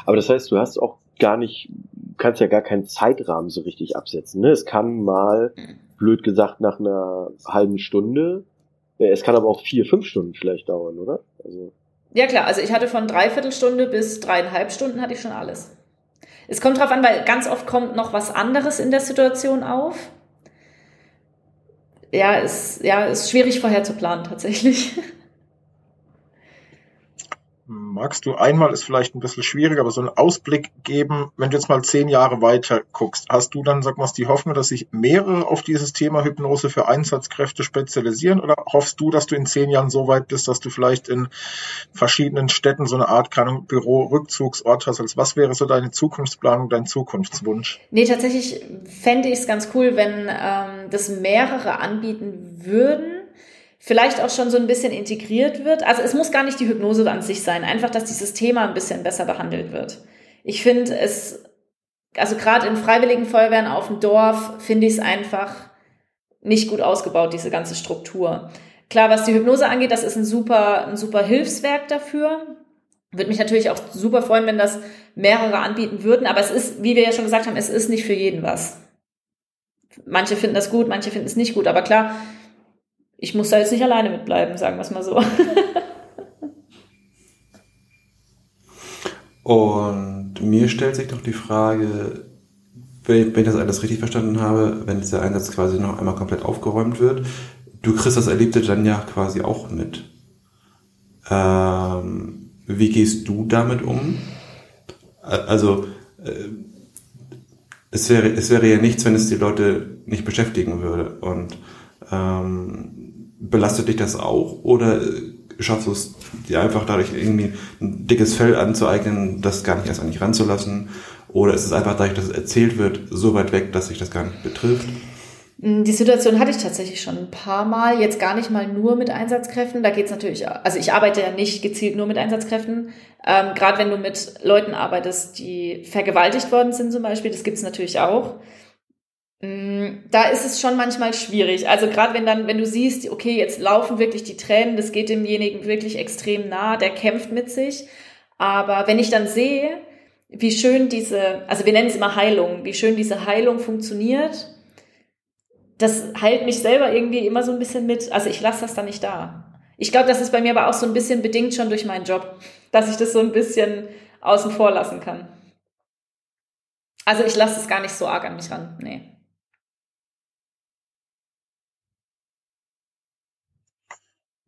Aber das heißt, du hast auch gar nicht, kannst ja gar keinen Zeitrahmen so richtig absetzen. Ne? Es kann mal, blöd gesagt, nach einer halben Stunde, äh, es kann aber auch vier, fünf Stunden vielleicht dauern, oder? Also ja klar, also ich hatte von dreiviertel Stunde bis dreieinhalb Stunden hatte ich schon alles. Es kommt drauf an, weil ganz oft kommt noch was anderes in der Situation auf. Ja, ist, ja, ist schwierig vorher zu planen tatsächlich. Magst du einmal, ist vielleicht ein bisschen schwieriger, aber so einen Ausblick geben, wenn du jetzt mal zehn Jahre weiter guckst, hast du dann, sag mal, die Hoffnung, dass sich mehrere auf dieses Thema Hypnose für Einsatzkräfte spezialisieren oder hoffst du, dass du in zehn Jahren so weit bist, dass du vielleicht in verschiedenen Städten so eine Art, keine Büro, Rückzugsort hast? Also was wäre so deine Zukunftsplanung, dein Zukunftswunsch? Nee, tatsächlich fände ich es ganz cool, wenn ähm, das mehrere anbieten würden vielleicht auch schon so ein bisschen integriert wird. Also es muss gar nicht die Hypnose an sich sein, einfach, dass dieses Thema ein bisschen besser behandelt wird. Ich finde es, also gerade in freiwilligen Feuerwehren auf dem Dorf, finde ich es einfach nicht gut ausgebaut, diese ganze Struktur. klar, was die Hypnose angeht, das ist ein super, ein super Hilfswerk dafür. Würde mich natürlich auch super freuen, wenn das mehrere anbieten würden, aber es ist, wie wir ja schon gesagt haben, es ist nicht für jeden was. Manche finden das gut, manche finden es nicht gut, aber klar, ich muss da jetzt nicht alleine mitbleiben, sagen wir es mal so. Und mir stellt sich doch die Frage, wenn ich das alles richtig verstanden habe, wenn dieser Einsatz quasi noch einmal komplett aufgeräumt wird, du kriegst das Erlebte dann ja quasi auch mit. Ähm, wie gehst du damit um? Also, äh, es wäre, es wäre ja nichts, wenn es die Leute nicht beschäftigen würde. Und ähm, belastet dich das auch? Oder schaffst du es dir einfach dadurch irgendwie ein dickes Fell anzueignen, das gar nicht erst an dich ranzulassen? Oder ist es einfach dadurch, dass es erzählt wird, so weit weg, dass sich das gar nicht betrifft? Mm, die Situation hatte ich tatsächlich schon ein paar Mal, jetzt gar nicht mal nur mit Einsatzkräften. Da geht's natürlich, also ich arbeite ja nicht gezielt nur mit Einsatzkräften. Ähm, Gerade wenn du mit Leuten arbeitest, die vergewaltigt worden sind zum Beispiel, das gibt's natürlich auch. Mm, da ist es schon manchmal schwierig. Also gerade wenn dann, wenn du siehst, okay, jetzt laufen wirklich die Tränen, das geht demjenigen wirklich extrem nah, der kämpft mit sich. Aber wenn ich dann sehe, wie schön diese, also wir nennen es immer Heilung, wie schön diese Heilung funktioniert, das heilt mich selber irgendwie immer so ein bisschen mit. Also ich lasse das dann nicht da. Ich glaube, das ist bei mir aber auch so ein bisschen bedingt schon durch meinen Job, dass ich das so ein bisschen außen vor lassen kann. Also ich lasse es gar nicht so arg an mich ran. Nee.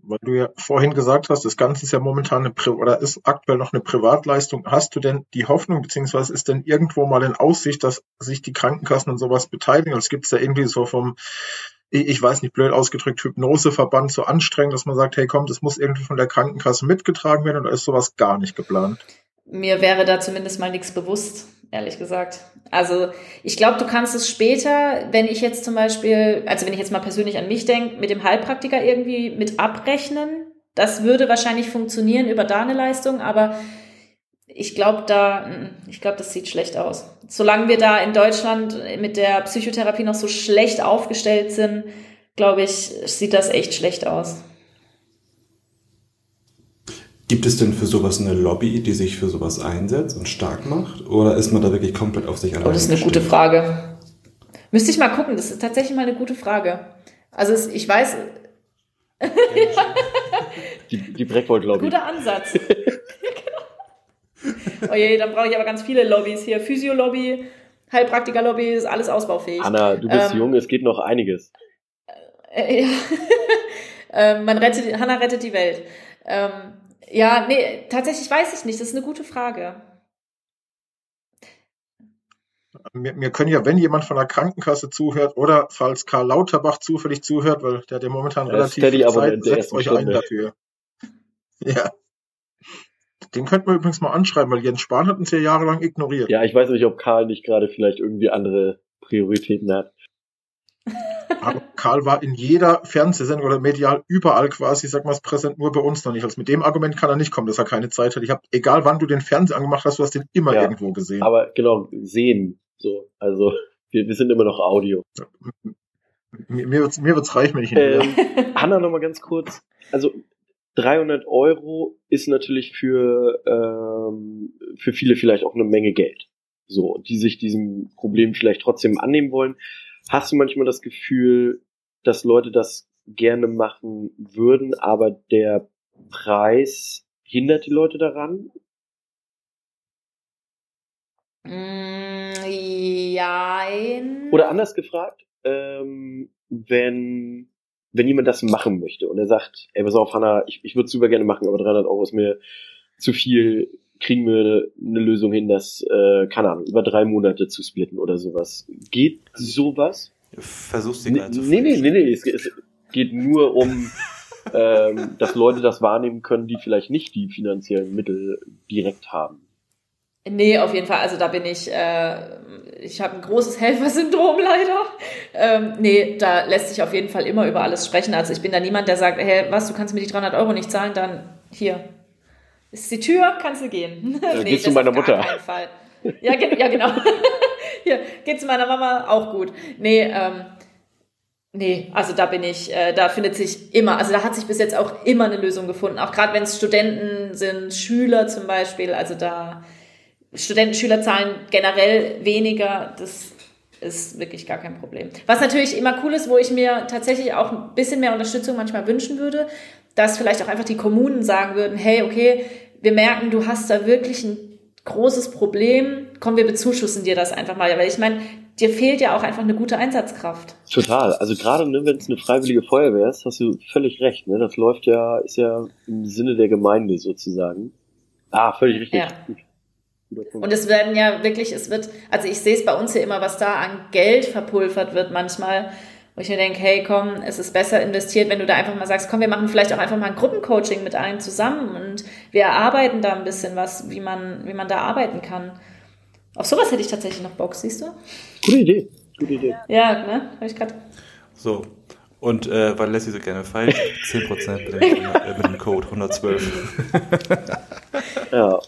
Weil du ja vorhin gesagt hast, das Ganze ist ja momentan eine Pri oder ist aktuell noch eine Privatleistung. Hast du denn die Hoffnung, beziehungsweise ist denn irgendwo mal in Aussicht, dass sich die Krankenkassen und sowas beteiligen? Also gibt es ja irgendwie so vom, ich weiß nicht, blöd ausgedrückt, Hypnoseverband so anstrengend, dass man sagt, hey komm, das muss irgendwie von der Krankenkasse mitgetragen werden oder ist sowas gar nicht geplant? Mir wäre da zumindest mal nichts bewusst ehrlich gesagt. Also ich glaube, du kannst es später, wenn ich jetzt zum Beispiel, also wenn ich jetzt mal persönlich an mich denke, mit dem Heilpraktiker irgendwie mit abrechnen. Das würde wahrscheinlich funktionieren über deine Leistung, aber ich glaube da, ich glaube, das sieht schlecht aus. Solange wir da in Deutschland mit der Psychotherapie noch so schlecht aufgestellt sind, glaube ich, sieht das echt schlecht aus. Gibt es denn für sowas eine Lobby, die sich für sowas einsetzt und stark macht? Oder ist man da wirklich komplett auf sich allein? Oh, das ist eine gute Frage. Müsste ich mal gucken, das ist tatsächlich mal eine gute Frage. Also es, ich weiß. die, die Breckwold-Lobby. Guter Ansatz. oh je, dann brauche ich aber ganz viele Lobbys hier. Physio-Lobby, Heilpraktiker-Lobby, ist alles ausbaufähig. Anna, du bist ähm, jung, es geht noch einiges. Äh, ja. ähm, man rettet, Hanna rettet die Welt. Ähm, ja, nee, tatsächlich weiß ich nicht. Das ist eine gute Frage. Wir, wir können ja, wenn jemand von der Krankenkasse zuhört oder falls Karl Lauterbach zufällig zuhört, weil der hat ja momentan ja, relativ viel Zeit, setzt euch Stunde. ein dafür. Ja. Den könnten wir übrigens mal anschreiben, weil Jens Spahn hat uns ja jahrelang ignoriert. Ja, ich weiß nicht, ob Karl nicht gerade vielleicht irgendwie andere Prioritäten hat. Aber Karl war in jeder Fernsehsendung oder medial überall quasi, sag mal, präsent, nur bei uns noch nicht. Also mit dem Argument kann er nicht kommen, dass er keine Zeit hat. Ich habe, egal wann du den Fernseher angemacht hast, du hast den immer ja, irgendwo gesehen. Aber genau, sehen. So, also wir, wir sind immer noch Audio. Mir, mir wird's, mir wird's reichen, wenn ich ihn ähm, Hanna, noch mal ganz kurz. Also 300 Euro ist natürlich für, ähm, für viele vielleicht auch eine Menge Geld. So, die sich diesem Problem vielleicht trotzdem annehmen wollen. Hast du manchmal das Gefühl, dass Leute das gerne machen würden, aber der Preis hindert die Leute daran? Mm, jein. Oder anders gefragt, ähm, wenn, wenn jemand das machen möchte und er sagt, ey, pass auf, Hanna, ich, ich würde es super gerne machen, aber 300 Euro ist mir zu viel, kriegen wir eine Lösung hin, das, äh, keine Ahnung, über drei Monate zu splitten oder sowas. Geht sowas? Versuchst du gerade zu Nee, nee, nee, nee, es, es geht nur um, ähm, dass Leute das wahrnehmen können, die vielleicht nicht die finanziellen Mittel direkt haben. Nee, auf jeden Fall. Also da bin ich, äh, ich habe ein großes Helfersyndrom leider. Ähm, nee, da lässt sich auf jeden Fall immer über alles sprechen. Also ich bin da niemand, der sagt, hey, was, du kannst mir die 300 Euro nicht zahlen, dann hier, ist die Tür, kannst du gehen. Ja, nee, geh zu meiner Mutter. Fall. Ja, ge ja genau. Hier, geht zu meiner Mama auch gut. Nee, ähm, Nee, also da bin ich, äh, da findet sich immer, also da hat sich bis jetzt auch immer eine Lösung gefunden. Auch gerade wenn es Studenten sind, Schüler zum Beispiel, also da Studenten, Schüler zahlen generell weniger, das ist wirklich gar kein Problem. Was natürlich immer cool ist, wo ich mir tatsächlich auch ein bisschen mehr Unterstützung manchmal wünschen würde, dass vielleicht auch einfach die Kommunen sagen würden, hey, okay, wir merken, du hast da wirklich ein großes Problem, komm, wir bezuschussen dir das einfach mal. Weil ich meine, dir fehlt ja auch einfach eine gute Einsatzkraft. Total. Also gerade ne, wenn es eine freiwillige Feuerwehr ist, hast du völlig recht. Ne? Das läuft ja, ist ja im Sinne der Gemeinde sozusagen. Ah, völlig richtig. Ja. Und es werden ja wirklich, es wird, also ich sehe es bei uns hier immer, was da an Geld verpulvert wird manchmal, wo ich mir denke, hey komm, es ist besser investiert, wenn du da einfach mal sagst, komm, wir machen vielleicht auch einfach mal ein Gruppencoaching mit allen zusammen und wir erarbeiten da ein bisschen was, wie man, wie man da arbeiten kann. Auf sowas hätte ich tatsächlich noch Bock, siehst du? Gute Idee, gute Idee. Ja, ne? Habe ich gerade. So. Und äh, weil Lassie so gerne feilt, 10% mit dem, äh, mit dem Code 112. ja.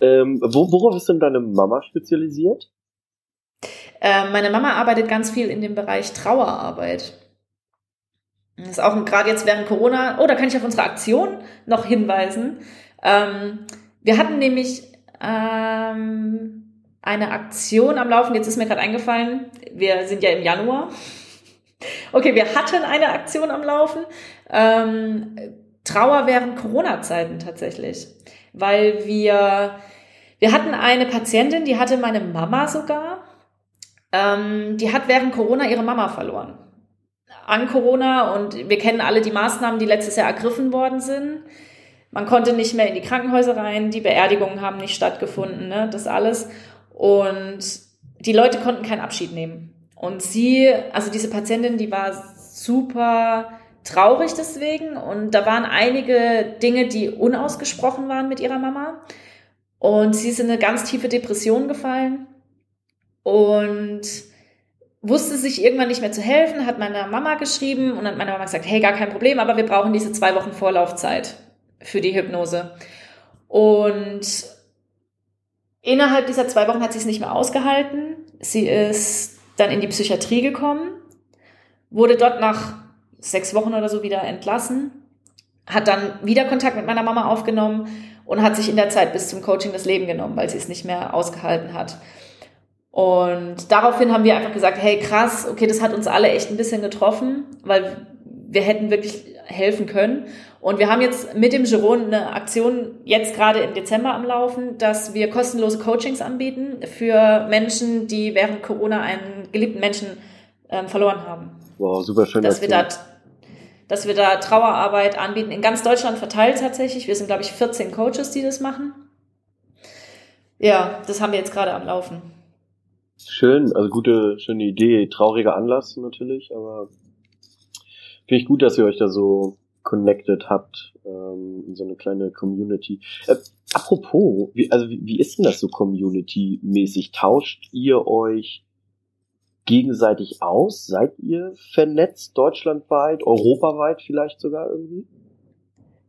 Ähm, wo, worauf ist denn deine Mama spezialisiert? Äh, meine Mama arbeitet ganz viel in dem Bereich Trauerarbeit. Das ist auch gerade jetzt während Corona. Oh, da kann ich auf unsere Aktion noch hinweisen. Ähm, wir hatten nämlich ähm, eine Aktion am Laufen. Jetzt ist mir gerade eingefallen, wir sind ja im Januar. Okay, wir hatten eine Aktion am Laufen. Ähm, Trauer während Corona-Zeiten tatsächlich. Weil wir, wir hatten eine Patientin, die hatte meine Mama sogar. Ähm, die hat während Corona ihre Mama verloren. An Corona und wir kennen alle die Maßnahmen, die letztes Jahr ergriffen worden sind. Man konnte nicht mehr in die Krankenhäuser rein, die Beerdigungen haben nicht stattgefunden, ne? das alles. Und die Leute konnten keinen Abschied nehmen. Und sie, also diese Patientin, die war super traurig deswegen. Und da waren einige Dinge, die unausgesprochen waren mit ihrer Mama. Und sie ist in eine ganz tiefe Depression gefallen und wusste sich irgendwann nicht mehr zu helfen, hat meiner Mama geschrieben und hat meine Mama gesagt, hey, gar kein Problem, aber wir brauchen diese zwei Wochen Vorlaufzeit für die Hypnose. Und Innerhalb dieser zwei Wochen hat sie es nicht mehr ausgehalten. Sie ist dann in die Psychiatrie gekommen, wurde dort nach sechs Wochen oder so wieder entlassen, hat dann wieder Kontakt mit meiner Mama aufgenommen und hat sich in der Zeit bis zum Coaching das Leben genommen, weil sie es nicht mehr ausgehalten hat. Und daraufhin haben wir einfach gesagt, hey krass, okay, das hat uns alle echt ein bisschen getroffen, weil wir hätten wirklich helfen können. Und wir haben jetzt mit dem Giron eine Aktion jetzt gerade im Dezember am Laufen, dass wir kostenlose Coachings anbieten für Menschen, die während Corona einen geliebten Menschen ähm, verloren haben. Wow, super schön. Dass wir da dass wir da Trauerarbeit anbieten, in ganz Deutschland verteilt tatsächlich. Wir sind, glaube ich, 14 Coaches, die das machen. Ja, das haben wir jetzt gerade am Laufen. Schön, also gute, schöne Idee. Trauriger Anlass natürlich, aber finde ich gut, dass ihr euch da so connected habt, ähm, in so eine kleine Community. Äh, apropos, wie, also wie, wie ist denn das so Community-mäßig? Tauscht ihr euch gegenseitig aus? Seid ihr vernetzt deutschlandweit, europaweit vielleicht sogar irgendwie?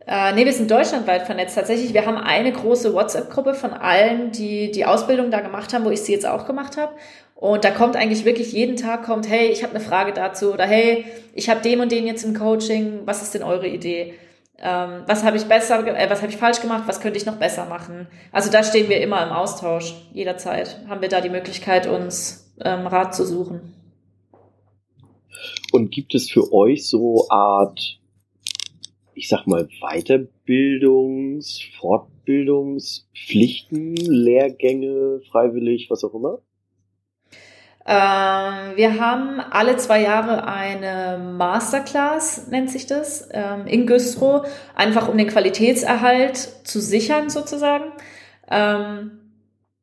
Äh, nee, wir sind deutschlandweit vernetzt. Tatsächlich, wir haben eine große WhatsApp-Gruppe von allen, die die Ausbildung da gemacht haben, wo ich sie jetzt auch gemacht habe. Und da kommt eigentlich wirklich jeden Tag kommt, hey, ich habe eine Frage dazu oder hey, ich habe den und den jetzt im Coaching. Was ist denn eure Idee? Ähm, was habe ich besser, äh, was habe ich falsch gemacht? Was könnte ich noch besser machen? Also da stehen wir immer im Austausch. Jederzeit haben wir da die Möglichkeit, uns ähm, Rat zu suchen. Und gibt es für euch so Art ich sag mal, Weiterbildungs-, Fortbildungspflichten, Lehrgänge, freiwillig, was auch immer? Ähm, wir haben alle zwei Jahre eine Masterclass, nennt sich das, ähm, in Güstrow, einfach um den Qualitätserhalt zu sichern sozusagen. Ähm,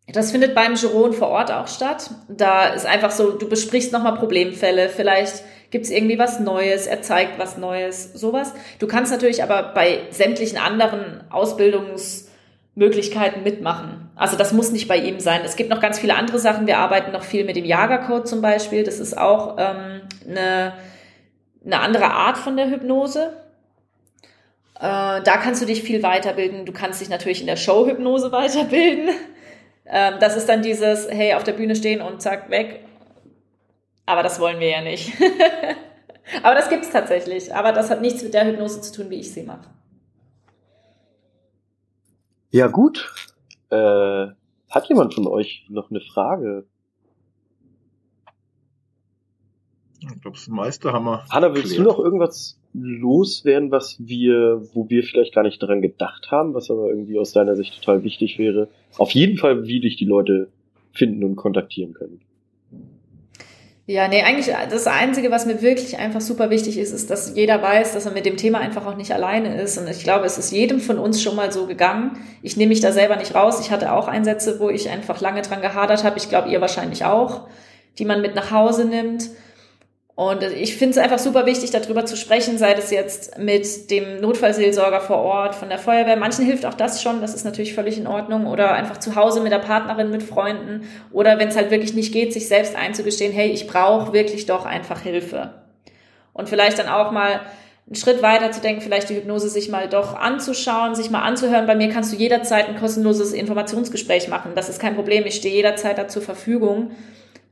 das findet beim Giron vor Ort auch statt. Da ist einfach so, du besprichst nochmal Problemfälle, vielleicht Gibt es irgendwie was Neues? Er zeigt was Neues, sowas. Du kannst natürlich aber bei sämtlichen anderen Ausbildungsmöglichkeiten mitmachen. Also das muss nicht bei ihm sein. Es gibt noch ganz viele andere Sachen. Wir arbeiten noch viel mit dem Jagercode zum Beispiel. Das ist auch ähm, eine, eine andere Art von der Hypnose. Äh, da kannst du dich viel weiterbilden. Du kannst dich natürlich in der Showhypnose weiterbilden. Ähm, das ist dann dieses, hey, auf der Bühne stehen und zack, weg aber das wollen wir ja nicht. Aber das gibt's tatsächlich. Aber das hat nichts mit der Hypnose zu tun, wie ich sie mache. Ja, gut. Äh, hat jemand von euch noch eine Frage? Ich glaube, das meiste haben wir. Hanna, willst du noch irgendwas loswerden, was wir, wo wir vielleicht gar nicht dran gedacht haben, was aber irgendwie aus deiner Sicht total wichtig wäre? Auf jeden Fall, wie dich die Leute finden und kontaktieren können. Ja, nee, eigentlich das Einzige, was mir wirklich einfach super wichtig ist, ist, dass jeder weiß, dass er mit dem Thema einfach auch nicht alleine ist. Und ich glaube, es ist jedem von uns schon mal so gegangen. Ich nehme mich da selber nicht raus. Ich hatte auch Einsätze, wo ich einfach lange dran gehadert habe. Ich glaube, ihr wahrscheinlich auch, die man mit nach Hause nimmt. Und ich finde es einfach super wichtig, darüber zu sprechen, sei es jetzt mit dem Notfallseelsorger vor Ort, von der Feuerwehr. Manchen hilft auch das schon, das ist natürlich völlig in Ordnung. Oder einfach zu Hause mit der Partnerin, mit Freunden. Oder wenn es halt wirklich nicht geht, sich selbst einzugestehen, hey, ich brauche wirklich doch einfach Hilfe. Und vielleicht dann auch mal einen Schritt weiter zu denken, vielleicht die Hypnose sich mal doch anzuschauen, sich mal anzuhören. Bei mir kannst du jederzeit ein kostenloses Informationsgespräch machen. Das ist kein Problem. Ich stehe jederzeit da zur Verfügung.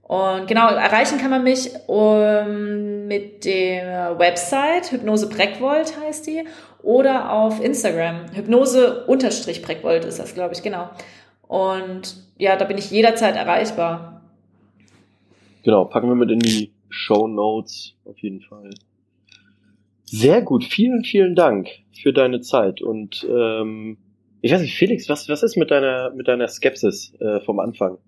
Und genau, erreichen kann man mich um, mit der Website Hypnose Breckwold heißt die oder auf Instagram. Hypnose-Breckwold ist das, glaube ich, genau. Und ja, da bin ich jederzeit erreichbar. Genau, packen wir mit in die Show Notes auf jeden Fall. Sehr gut, vielen, vielen Dank für deine Zeit und ähm, ich weiß nicht, Felix, was, was ist mit deiner, mit deiner Skepsis äh, vom Anfang?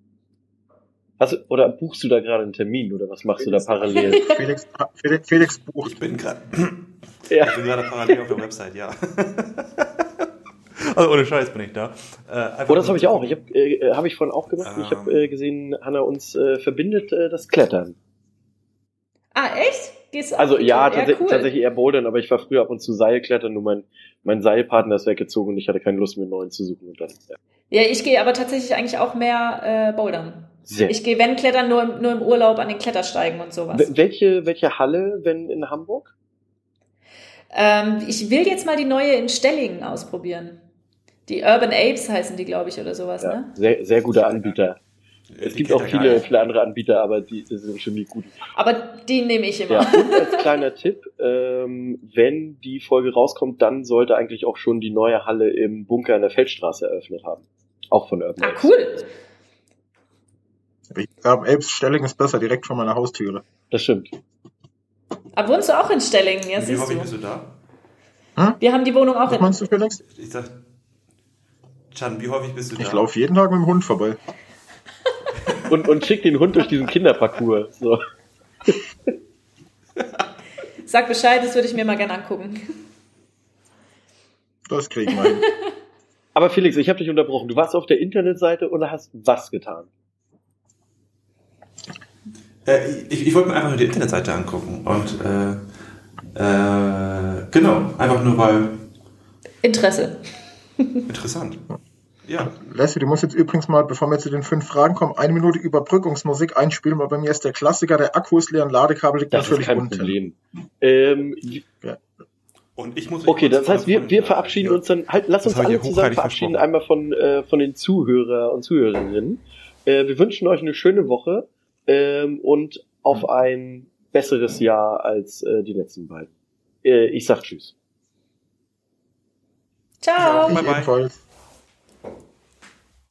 Also, oder buchst du da gerade einen Termin oder was machst Felix, du da parallel? Felix, Felix, Felix bucht. Ich bin gerade ja. ich bin gerade parallel auf der Website, ja. also ohne Scheiß bin ich da. Äh, oh, das habe ich auch. Ich habe äh, hab ich vorhin auch gemacht. Ähm, ich habe äh, gesehen, Hanna uns äh, verbindet äh, das Klettern. Ah, echt? Gehst also ja, tats cool. tatsächlich eher Bouldern, aber ich war früher ab und zu Seilklettern, nur mein, mein Seilpartner ist weggezogen und ich hatte keine Lust, mir einen neuen zu suchen. Und dann, ja. ja, ich gehe aber tatsächlich eigentlich auch mehr äh, Bouldern. Sehr. Ich gehe, wenn klettern, nur, im, nur im Urlaub an den Klettersteigen und sowas. Welche, welche Halle, wenn in Hamburg? Ähm, ich will jetzt mal die neue in Stellingen ausprobieren. Die Urban Apes heißen die, glaube ich, oder sowas, ja, ne? Sehr, sehr guter Anbieter. Es gibt auch viele, viele andere Anbieter, aber die, die sind schon nie gut. Aber die nehme ich immer. Ja, und als kleiner Tipp, ähm, wenn die Folge rauskommt, dann sollte eigentlich auch schon die neue Halle im Bunker in der Feldstraße eröffnet haben. Auch von Urban Ah, Apes. cool. Urban Apes Stelling ist besser, direkt vor meiner Haustüre. Das stimmt. Aber wohnst du auch in Stellingen? Ja, Wie häufig bist du da? Hm? Wir haben die Wohnung auch Was in. meinst du, Felix? Ich sag, Chan, wie häufig bist du da? Ich laufe jeden Tag mit dem Hund vorbei. und, und schick den Hund durch diesen Kinderparcours. So. Sag Bescheid, das würde ich mir mal gerne angucken. Das kriegen wir hin. Aber Felix, ich habe dich unterbrochen. Du warst auf der Internetseite und hast was getan? Äh, ich, ich wollte mir einfach nur die Internetseite angucken und äh, äh, genau, einfach nur weil. Interesse. Interessant. Ja. Leslie, du musst jetzt übrigens mal, bevor wir zu den fünf Fragen kommen, eine Minute Überbrückungsmusik einspielen, weil bei mir ist der Klassiker, der Akku ist leer und Ladekabel liegt das natürlich ist kein unten. Problem. Ähm, ja. Und ich muss okay, das heißt, wir, wir verabschieden ja. uns dann, halt, lass uns alle zusammen verabschieden, einmal von, äh, von den Zuhörer und Zuhörerinnen. Äh, wir wünschen euch eine schöne Woche ähm, und auf ein besseres Jahr als äh, die letzten beiden. Äh, ich sag Tschüss. Ciao. Ja, bye bye.